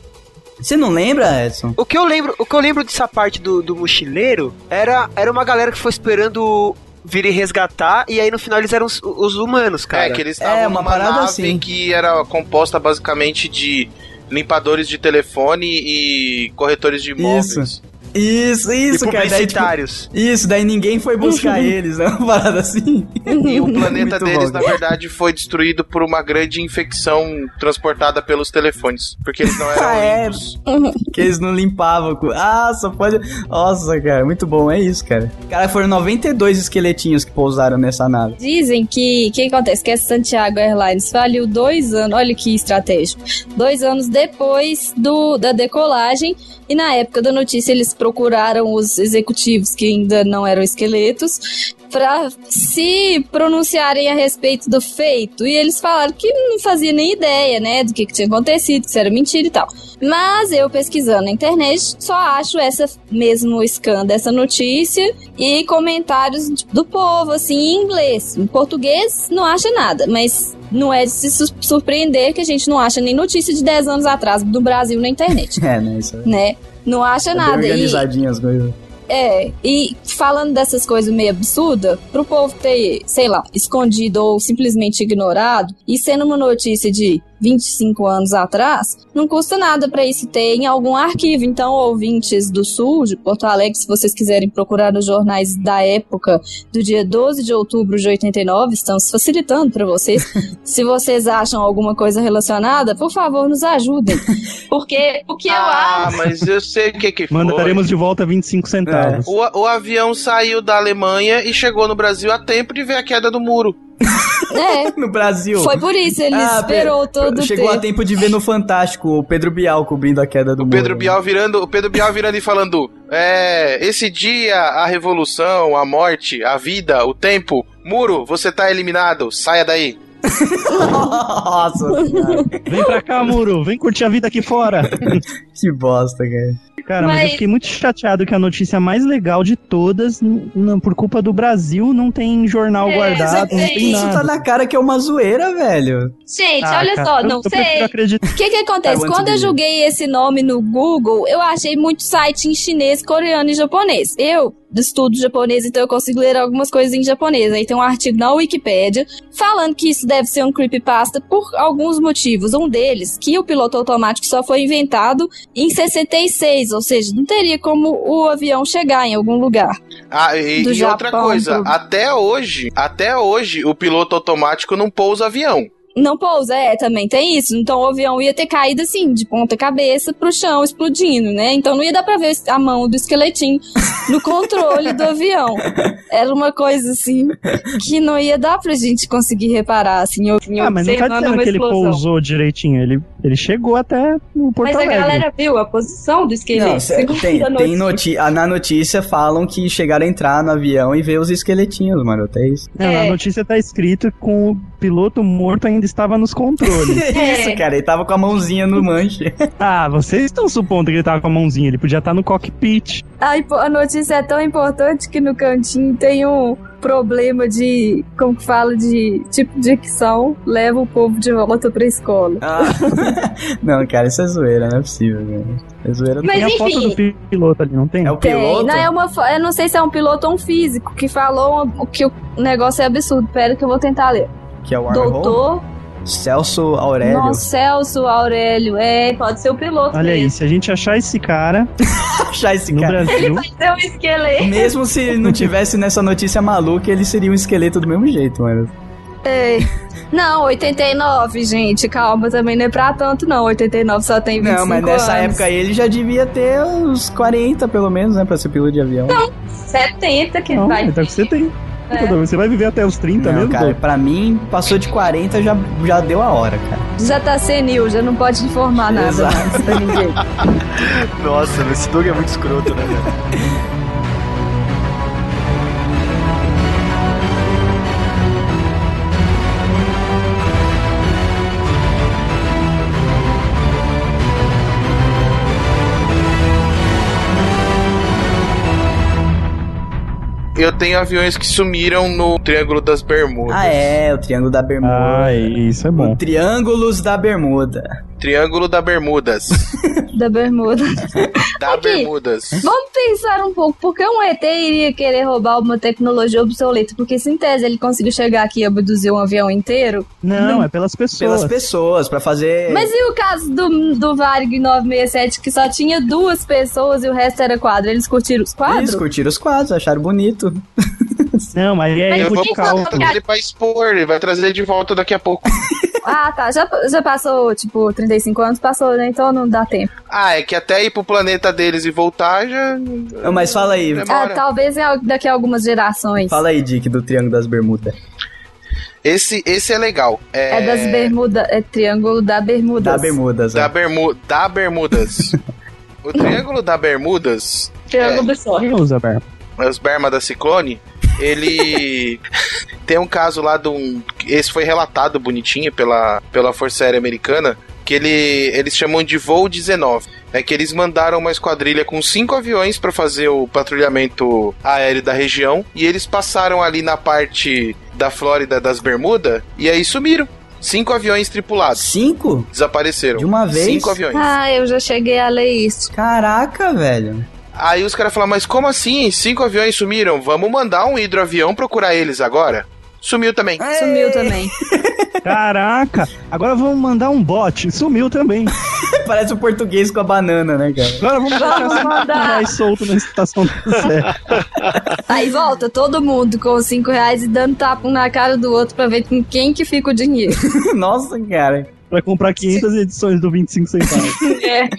Você não lembra, Edson? O que eu lembro, o que eu lembro dessa parte do, do mochileiro era, era uma galera que foi esperando vir e resgatar, e aí no final eles eram os, os humanos, cara. É, que eles É, estavam uma numa parada nave assim. que era composta basicamente de limpadores de telefone e corretores de imóveis. Isso, isso, e cara. Daí, tipo, publicitários. isso, daí ninguém foi buscar eles, né? Uma parada assim. E o planeta Muito deles, bom, na verdade, foi destruído por uma grande infecção transportada pelos telefones. Porque eles não eram Ah, é? limpos. Que eles não limpavam. Ah, só pode. Nossa, cara, muito bom, é isso, cara. Cara, foram 92 esqueletinhos que pousaram nessa nave. Dizem que o que acontece? Que a Santiago Airlines faliu dois anos, olha que estratégico. Dois anos depois do, da decolagem. E na época da notícia eles procuraram os executivos que ainda não eram esqueletos para se pronunciarem a respeito do feito. E eles falaram que não fazia nem ideia, né, do que, que tinha acontecido, que isso era mentira e tal. Mas eu pesquisando na internet só acho essa mesmo scan dessa notícia e comentários do povo, assim, em inglês. Em português não acha nada, mas não é de se su- surpreender que a gente não acha nem notícia de 10 anos atrás do Brasil na internet, É, né? Isso é né? Não acha bem nada. E, organizadinho as coisas. é, e falando dessas coisas meio absurdas, pro povo ter, sei lá, escondido ou simplesmente ignorado, e sendo uma notícia de 25 anos atrás, não custa nada pra isso ter em algum arquivo. Então, ouvintes do Sul, de Porto Alegre, se vocês quiserem procurar nos jornais da época, do dia 12 de outubro de 89, estamos facilitando pra vocês. se vocês acham alguma coisa relacionada, por favor, nos ajudem. Porque o que eu Ah, acho. mas eu sei o que que foi. Mandaremos de volta 25 centavos. O, o avião saiu da Alemanha e chegou no Brasil a tempo de ver a queda do muro. É, No Brasil. Foi por isso, ele Ah, esperou Pe- todo o Chegou a tempo. tempo de ver no Fantástico o Pedro Bial cobrindo a queda do O muro. Pedro Bial virando, o Pedro Bial virando e falando: "É, esse dia a revolução, a morte, a vida, o tempo, muro, você tá eliminado, saia daí". Nossa, cara. Vem pra cá, Muro. Vem curtir a vida aqui fora. que bosta, cara. Cara, mas, Mas- eu fiquei muito chateado que a notícia mais legal de todas, por culpa do Brasil, não tem jornal É, guardado, não é tem Isso nada. tá na cara que é uma zoeira, velho. Gente, Ah, olha cara, só, eu- não sei. O que que acontece? I to Quando eu joguei esse nome no Google, eu achei muito site em chinês, coreano e japonês. Eu estudo japonês, então eu consigo ler algumas coisas em japonês. Aí tem um artigo na Wikipédia falando que isso deve ser um creepypasta por alguns motivos. Um deles, que o piloto automático só foi inventado em 66, ou seja, não teria como o avião chegar em algum lugar. Ah, e, e outra coisa, pro- até hoje, até hoje o piloto automático não pousa avião. Não pousa, é, também tem isso. Então o avião ia ter caído assim, de ponta cabeça pro chão, explodindo, né? Então não ia dar pra ver a mão do esqueletinho no controle do avião. Era uma coisa assim que não ia dar pra gente conseguir reparar, assim, eu Ah, mas não tá dizendo que ele pousou direitinho. Ele, ele chegou até o Porto Mas a Alegre. galera viu a posição do esqueleto. Não, cê- tem, a tem notícia. noti na notícia falam que chegaram a entrar no avião e ver os esqueletinhos, mano. Até isso. Não, É. Na notícia tá escrito com o piloto morto ainda estava nos controles. isso, cara. Ele tava com a mãozinha no manche. ah, vocês estão supondo que ele tava com a mãozinha. Ele podia estar no cockpit. A, a notícia é tão importante que no cantinho tem um problema de, como que fala, de tipo de dicção, leva o povo de volta pra escola. Ah. não, cara, isso é zoeira, não é possível, velho. É zoeira. Mas tem a foto enfim. do pi- piloto ali, não tem? É o Tem, piloto? não, é uma, eu não sei se é um piloto ou um físico que falou que o negócio é absurdo. Pera que eu vou tentar ler. Que é o Warhol? Doutor Celso Aurélio. Nossa, Celso Aurélio, é, Pode ser o piloto Olha aí, se a gente achar esse cara Achar esse no cara. Brasil, Pode ser um esqueleto. Mesmo se não tivesse nessa notícia maluca, ele seria um esqueleto do mesmo jeito, mano. é. Não, 89, gente, calma, também não é pra tanto não, 89 só tem 25 Não, mas nessa anos. época aí ele já devia ter uns 40, pelo menos, né? Pra ser piloto de avião. 70 que não, vai. ele deve ser 30. É. Você vai viver até os 30 Não, mesmo? cara, Doug? pra mim, passou de 40, já, já deu a hora, cara. Já tá senil, já não pode informar nada Exato. mais pra ninguém. Nossa, esse Doug é muito escroto, né, velho? Eu tenho aviões que sumiram no Triângulo das Bermudas. Ah, é, o Triângulo da Bermuda. Ah, isso é O bom. Triângulos da Bermuda. Triângulo da Bermudas. Da bermuda. da Aqui. Bermudas. Vamos pensar um pouco, por que um ET iria querer roubar uma tecnologia obsoleta? Porque se em tese ele conseguiu chegar aqui e abduzir um avião inteiro. Não, é pelas pessoas. Pelas pessoas, pra fazer. Mas e o caso do, do Varig 967, que só tinha duas pessoas e o resto era quadro? Eles curtiram os quadros? Eles curtiram os quadros, acharam bonito. Não, mas é Mas erro Eu vou que ele vai expor, ele vai trazer de volta daqui a pouco. Ah, tá. Já, já passou, tipo, 35 anos? Passou, né? Então não dá tempo. Ah, é que até ir pro planeta deles e voltar já. Mas fala aí. Ah, talvez daqui a algumas gerações. fala aí, Dick, do Triângulo das Bermudas. Esse, esse é legal. É, É das Bermudas, é Triângulo da Bermudas. Da Bermudas, Da, ó. Bermu, da Bermudas. o Triângulo da Bermudas, Triângulo do Sol. Quem usa, Ber? os Berma da Ciclone, ele tem um caso lá de um. Esse foi relatado bonitinho pela, pela Força Aérea Americana. Que ele, eles chamam de voo 19. É que eles mandaram uma esquadrilha com cinco aviões para fazer o patrulhamento aéreo da região. E eles passaram ali na parte da Flórida das Bermudas. E aí sumiram. Cinco aviões tripulados. Cinco? Desapareceram. De uma vez? Cinco aviões. Ah, eu já cheguei a ler isso. Caraca, velho. Aí os caras falaram, mas como assim? Cinco aviões sumiram? Vamos mandar um hidroavião procurar eles agora? Sumiu também. Sumiu também. Caraca! Agora vamos mandar um bot. Sumiu também. Parece o português com a banana, né, cara? Agora vamos Vamos cinco mandar. reais solto na estação do Zé. Aí volta todo mundo com os 5 reais e dando tapa um na cara do outro pra ver com quem que fica o dinheiro. Nossa, cara. Pra comprar 500 edições do 25 centavos. É.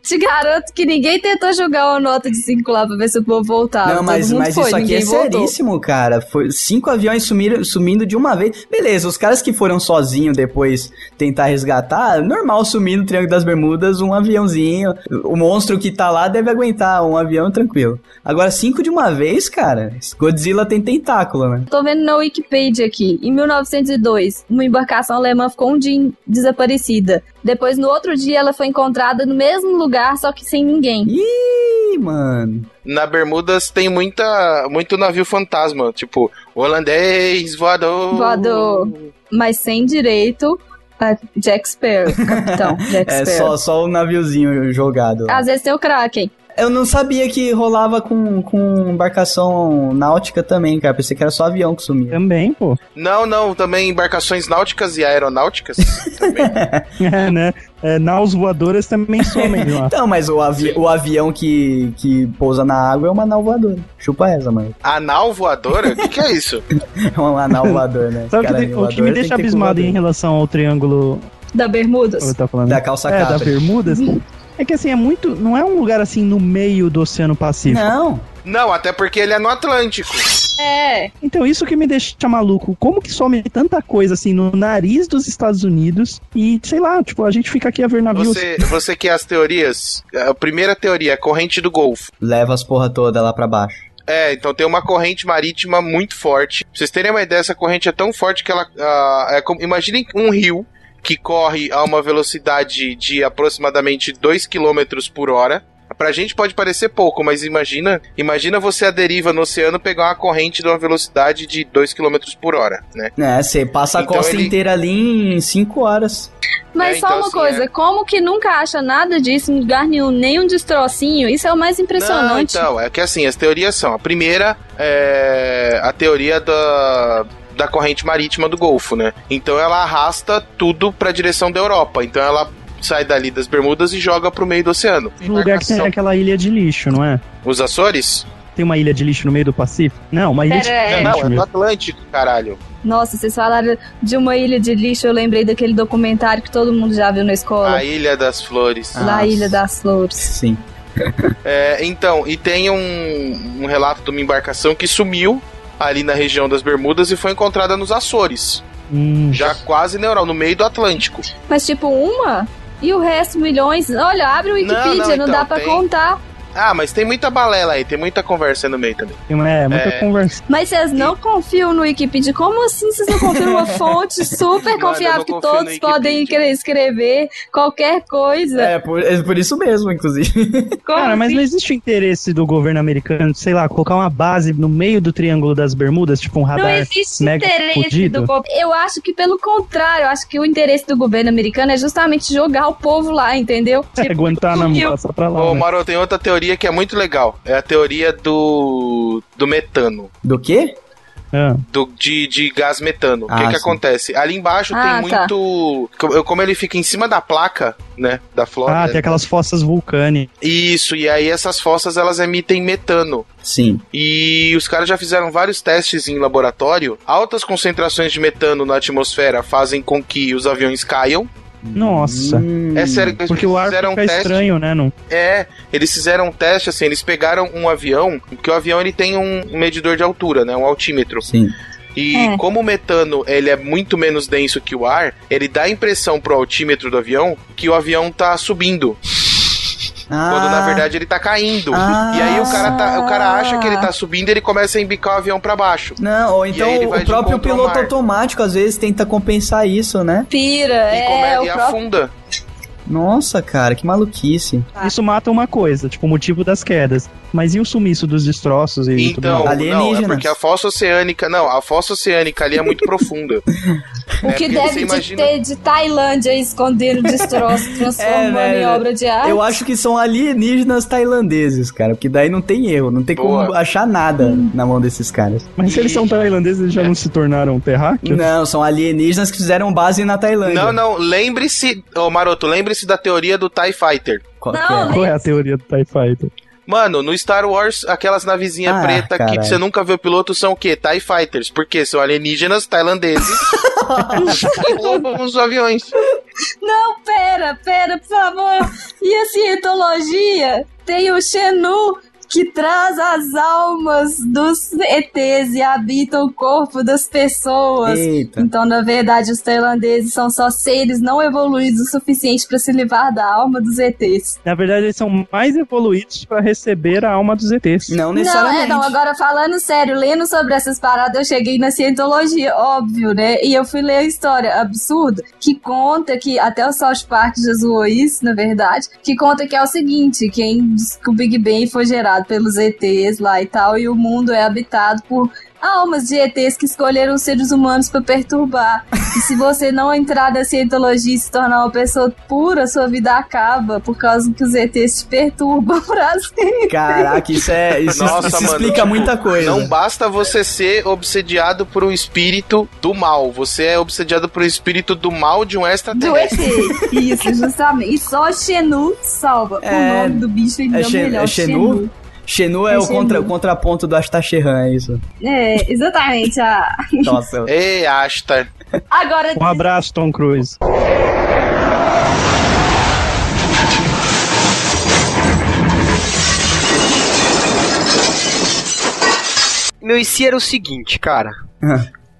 Te garanto que ninguém tentou jogar uma nota de 5 lá pra ver se o povo voltava. não, mas, mas foi, isso aqui é voltou. seríssimo, cara. Foi cinco aviões sumiram, sumindo de uma vez. Beleza, os caras que foram sozinhos depois tentar resgatar, normal sumir no Triângulo das Bermudas um aviãozinho. O monstro que tá lá deve aguentar um avião tranquilo. Agora, cinco de uma vez, cara. Godzilla tem tentáculo, né? Tô vendo na Wikipedia aqui. Em 1902, uma embarcação alemã ficou um dia desaparecida. Depois, no outro dia, ela foi encontrada no mesmo lugar, só que sem ninguém. Ih, mano. Na Bermudas tem muita, muito navio fantasma, tipo, holandês, voador. Voador. Mas sem direito a Jack Sparrow, capitão Jack É Sparrow. só, só o naviozinho jogado. Às vezes tem o Kraken. Eu não sabia que rolava com, com embarcação náutica também, cara. Pensei que era só avião que sumia. Também, pô. Não, não, também embarcações náuticas e aeronáuticas. também. É, né? É, naus voadoras também somem lá. Então, mas o, avi o avião que, que pousa na água é uma nau voadora. Chupa essa, mano. Anal voadora? O que, que é isso? É uma nau voadora, né? Sabe o que, o me deixa abismado em relação ao triângulo. Da Bermudas. Falando. Da calça é, da capra. Bermudas. É que assim, é muito. Não é um lugar assim no meio do Oceano Pacífico. Não. Não, até porque ele é no Atlântico. É. Então, isso que me deixa maluco. Como que some tanta coisa assim no nariz dos Estados Unidos e, sei lá, tipo, a gente fica aqui a ver navios. Você, você quer as teorias? A primeira teoria, a corrente do Golfo. Leva as porra toda lá pra baixo. É, então tem uma corrente marítima muito forte. Pra vocês terem uma ideia, essa corrente é tão forte que ela. ah, é como, imaginem um rio que corre a uma velocidade de aproximadamente 2 km por hora. Pra gente pode parecer pouco, mas imagina, imagina você à deriva no oceano pegar uma corrente de uma velocidade de 2 km por hora, né? É, você passa a Então costa ele- inteira ali em 5 horas. Mas É, só então, uma assim, coisa, é- como que nunca acha nada disso em lugar nenhum, nem um destrocinho? Isso é o mais impressionante. Não, então, é que assim, as teorias são. A primeira é a teoria da, da corrente marítima do Golfo, né? Então ela arrasta tudo pra direção da Europa. Então ela sai dali das Bermudas e joga pro meio do oceano. Um lugar que tem aquela ilha de lixo, não é? Os Açores? Tem uma ilha de lixo no meio do Pacífico? Não, uma ilha Pera, de é. lixo Não, é no. Atlântico, caralho. Nossa, vocês falaram de uma ilha de lixo, eu lembrei daquele documentário que todo mundo já viu na escola. A Ilha das Flores. Ah. Ilha das Flores. Sim. É, então, e tem um, um relato de uma embarcação que sumiu ali na região das Bermudas e foi encontrada nos Açores. Hum, Já quase na Europa, no meio do Atlântico. Mas tipo, uma? E o resto, milhões? Olha, abre o Não, Wikipedia, não, não, então, dá pra tem- contar. Ah, mas tem muita balela aí, tem muita conversa aí no meio também. é, muita É. conversa. Mas vocês não confiam no Wikipedia? Como assim vocês não confiam numa fonte super confiável não que todos podem escrever qualquer coisa? É por, é por isso mesmo, inclusive. Como Cara, mas assim? não existe o interesse do governo americano, sei lá, colocar uma base no meio do Triângulo das Bermudas, tipo um Não radar existe mega interesse fudido? do governo. Eu acho que pelo contrário, eu acho que o interesse do governo americano é justamente jogar o povo lá, entendeu? É, Guantánamo, eu- passa pra lá. Ô, né? Maro, tem outra teoria que é muito legal. É a teoria do, do metano. Do quê? Ah, Do, de, de gás metano. o Ah, que, que sim. acontece? Ali embaixo Ah, tem tá. muito. Como, como ele fica em cima da placa, né? Da Ah, Flórida. tem aquelas fossas vulcânicas. Isso, e aí essas fossas elas emitem metano. Sim. E os caras já fizeram vários testes em laboratório. Altas concentrações de metano na atmosfera fazem com que os aviões caiam. Nossa. Hum. É sério, eles Porque o ar fica um teste. estranho, né? Não... É, eles fizeram um teste assim, eles pegaram um avião, porque o avião ele tem um medidor de altura, né, um altímetro. Sim. E É. como o metano ele é muito menos denso que o ar, ele dá a impressão pro altímetro do avião que o avião tá subindo, quando na verdade ele tá caindo. Ah. E aí o cara, tá, o cara acha que ele tá subindo e ele começa a embicar o avião pra baixo. Não, ou então o próprio piloto automático às vezes tenta compensar isso, né? Pira, E, é, come- o e próprio... afunda. Nossa, cara, que maluquice. Isso mata uma coisa, tipo, o motivo das quedas. Mas e o sumiço dos destroços e tudo Então, mais? não, é porque a fossa oceânica, não, a fossa oceânica ali é muito profunda. O É, que deve de imagina- ter de Tailândia escondendo destroços, transformando É, em obra de arte. Eu acho que são alienígenas tailandeses, cara, porque daí não tem erro, não tem como Boa. achar nada na mão desses caras. Mas se eles são tailandeses, eles já não se tornaram terráqueos? Não, são alienígenas que fizeram base na Tailândia. Não, não, lembre-se, ô Maroto, lembre-se da teoria do TIE Fighter. Qual que Não, é? Qual é a teoria do TIE Fighter? Mano, no Star Wars, aquelas navezinhas Ah, preta que caralho. você nunca vê o piloto são o quê? TIE Fighters. Por quê? São alienígenas tailandeses que roubam os aviões. Não, pera, pera, por favor. E a cientologia tem o Xenu que traz as almas dos ETs e habita o corpo das pessoas. Eita. Então, na verdade, os tailandeses são só seres não evoluídos o suficiente para se livrar da alma dos ETs. Na verdade, eles são mais evoluídos pra receber a alma dos ETs. Não Não, necessariamente. é, não, agora falando sério, lendo sobre essas paradas, eu cheguei na cientologia, óbvio, né? E eu fui ler a história absurda, que conta que, até o South Park já zoou isso, na verdade, que conta que é o seguinte, quem diz que o Big Bang foi gerado pelos ETs lá e tal, e o mundo é habitado por almas de ETs que escolheram os seres humanos pra perturbar. E se você não entrar na cientologia e se tornar uma pessoa pura, sua vida acaba por causa que os ETs te perturbam pra sempre. Caraca, isso é. Isso, Nossa, isso mano, explica tipo, muita coisa. Não basta você ser obsediado por um espírito do mal. Você é obsediado por um espírito do mal de um Do ET. extraterrestre. Isso, justamente. E só Xenu salva. É, o nome do bicho ainda é é, melhor. é Xenu? Xenu é, É o, contra, Xenu. o contraponto do Astacheran, é isso. É, exatamente. A... Nossa. Ei, Asta. Agora, Um abraço, Tom Cruise. Meu e se era o seguinte, cara.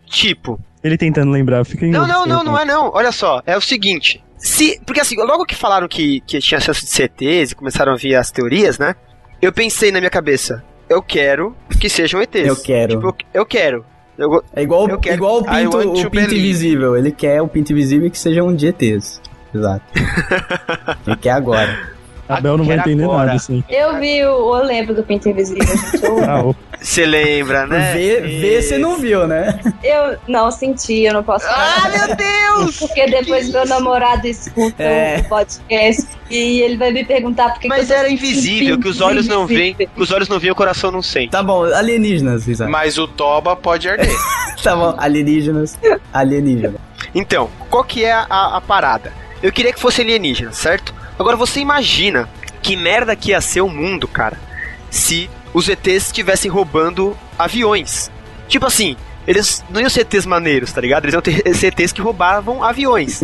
tipo. Ele tentando lembrar, fica Não, não, não, não é não. Olha só, é o seguinte. Se, porque assim, logo que falaram que, que tinha acesso de CTs e começaram a vir as teorias, né? Eu pensei na minha cabeça, eu quero que sejam ETs. Eu quero. Tipo, eu, eu quero. Eu, É igual, Eu quero- igual o pinto, o to pinto believe. invisível. Ele quer o pinto invisível que seja um de ETs. Exato. Ele quer agora. A Bel não vai entender agora. nada, assim. eu vi o. Eu lembro do Pinto Invisível, gente. Ah. Você lembra, né? Vê, vê você não viu, né? eu não senti, eu não posso Ah, meu Deus! Porque depois meu namorado escuta É. o podcast e ele vai me perguntar por que Mas era invisível, que os olhos não veem, os olhos não veem, o coração não sente. Tá bom, alienígenas, Isa. Mas o Toba pode arder. Tá bom, alienígenas. Alienígenas. Então, qual que é a, a parada? Eu queria que fosse alienígena, certo? Agora você imagina que merda que ia ser o mundo, cara, se os ETs estivessem roubando aviões. Tipo assim, eles não iam ser ETs maneiros, tá ligado? Eles iam ter ser ETs que roubavam aviões.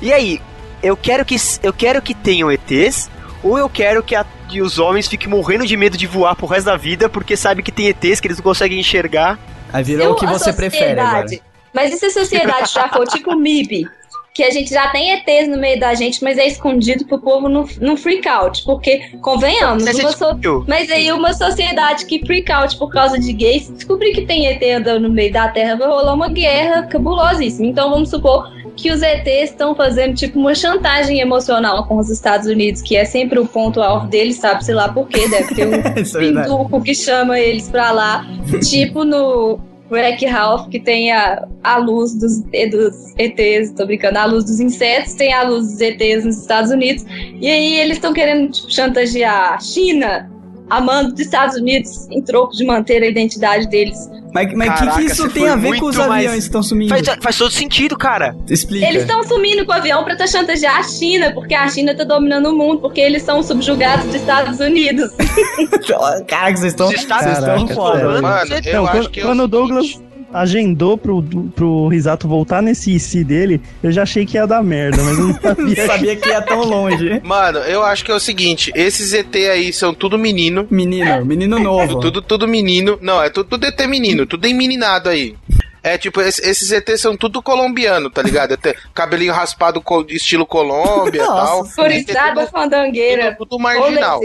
e aí, eu quero que eu quero que tenham ETs ou eu quero que, a- que os homens fiquem morrendo de medo de voar pro resto da vida porque sabe que tem ETs que eles não conseguem enxergar. Aí virou o que você prefere agora. Mas e se a sociedade já for tipo MIB? Que a gente já tem ETs no meio da gente, mas é escondido pro povo não, não freak out. Porque, convenhamos, Mas uma so- mas aí uma sociedade que freak out por causa de gays, descobrir que tem ET andando no meio da Terra, vai rolar uma guerra cabulosíssima. Então vamos supor que os ETs estão fazendo tipo uma chantagem emocional com os Estados Unidos, que é sempre o ponto alto deles, sabe, sei lá por quê, deve ter um é pinduco que chama eles pra lá, tipo no Wreck Ralph, que tem a, a luz dos, dos ETs, tô brincando, a luz dos insetos, tem a luz dos ETs nos Estados Unidos, e aí eles estão querendo tipo, chantagear a China, amando dos Estados Unidos, em troco de manter a identidade deles. Mas o que, que isso tem a ver com os muito mais- aviões que estão sumindo? Faz, faz todo sentido, cara. Explica. Eles estão sumindo com o avião pra tá chantagear a China, porque a China tá dominando o mundo, porque eles são subjugados dos Estados Unidos. Caraca, vocês estão. Os Estados Vocês estão foda. sério. mano. Eu Então, acho quando, que quando o Douglas agendou pro, pro Risato voltar nesse IC dele, eu já achei que ia dar merda, mas eu não Não sabia. sabia que ia tão longe. Mano, eu acho que é o seguinte, esses ET aí são tudo menino. Menino, menino novo. Tudo, tudo menino. Não, é tudo, tudo ET menino, tudo emeninado aí. É tipo, esse- esses ET são tudo colombiano, tá ligado? Até cabelinho raspado estilo Colômbia e tal. Furizada, fandangueira, tudo marginal.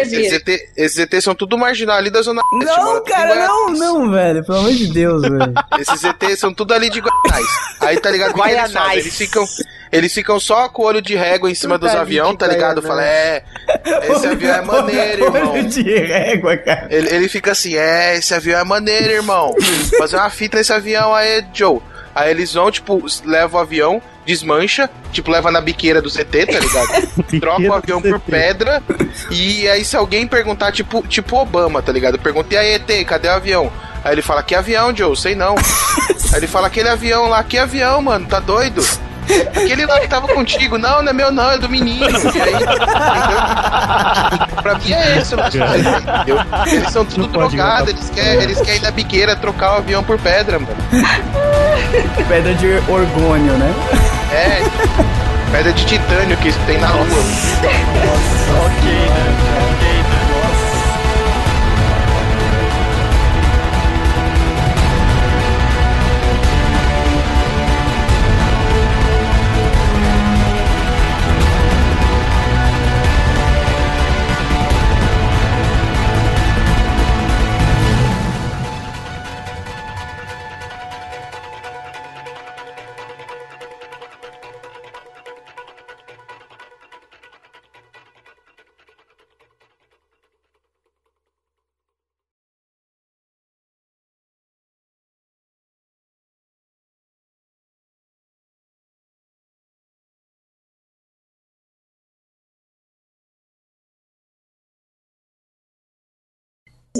Esses. ET, esses ET são tudo marginal ali da Zona Não, cara, não, não, velho. Pelo amor de Deus, velho. Esses ET são tudo ali de Guaianazes. Aí tá ligado? Que que eles. Eles ficam, eles ficam só com o olho de régua em cima dos aviões, tá ligado? Fala, é, esse avião é maneiro, irmão. Olho de régua, cara. Ele, ele fica assim, é, esse avião é maneiro, irmão. Fazer uma fita nesse avião aí, Joe. Aí eles vão, tipo, levam o avião, desmancha, tipo, leva na biqueira do CT, tá ligado? Troca o avião por pedra. E aí, se alguém perguntar, tipo, tipo Obama, tá ligado? Pergunta, e aí, ET, cadê o avião? Aí ele fala, que avião, Joe? Sei não. aí ele fala, aquele avião lá, que avião, mano? Tá doido? Aquele lá que tava contigo, não, não é meu não, é do menino. E aí? Pra mim é esse o nosso rolê, entendeu? Eles são tudo drogados, eles querem, eles querem ir na biqueira trocar o avião por pedra, mano. Pedra de orgônio, né? É, pedra de titânio que tem na lua. Ok, né?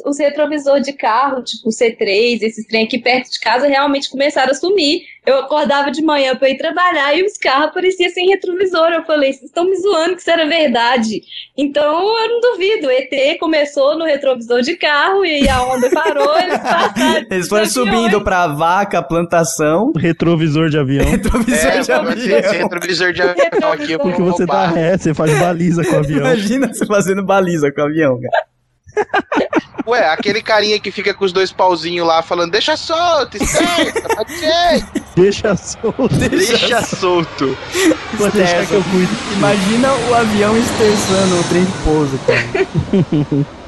Os retrovisores de carro, tipo o C3, esses trem aqui perto de casa, realmente começaram a sumir. Eu acordava de manhã pra ir trabalhar e os carros apareciam sem retrovisor. Eu falei, vocês estão me zoando que isso era verdade. Então eu não duvido. O ET começou no retrovisor de carro e a onda parou, eles passaram. Eles foram subindo pra vaca, plantação. Retrovisor de avião. Retrovisor É, de esse avião. retrovisor de avião aqui. Porque você dá roubar. ré, você faz baliza com o avião. Imagina você fazendo baliza com o avião, cara. Ué, aquele carinha que fica com os dois pauzinhos lá falando, deixa solto, esperta, pode ser. Deixa solto. Deixa solto. Pode deixar que eu cuido. Imagina o avião estressando o trem de pouso, cara.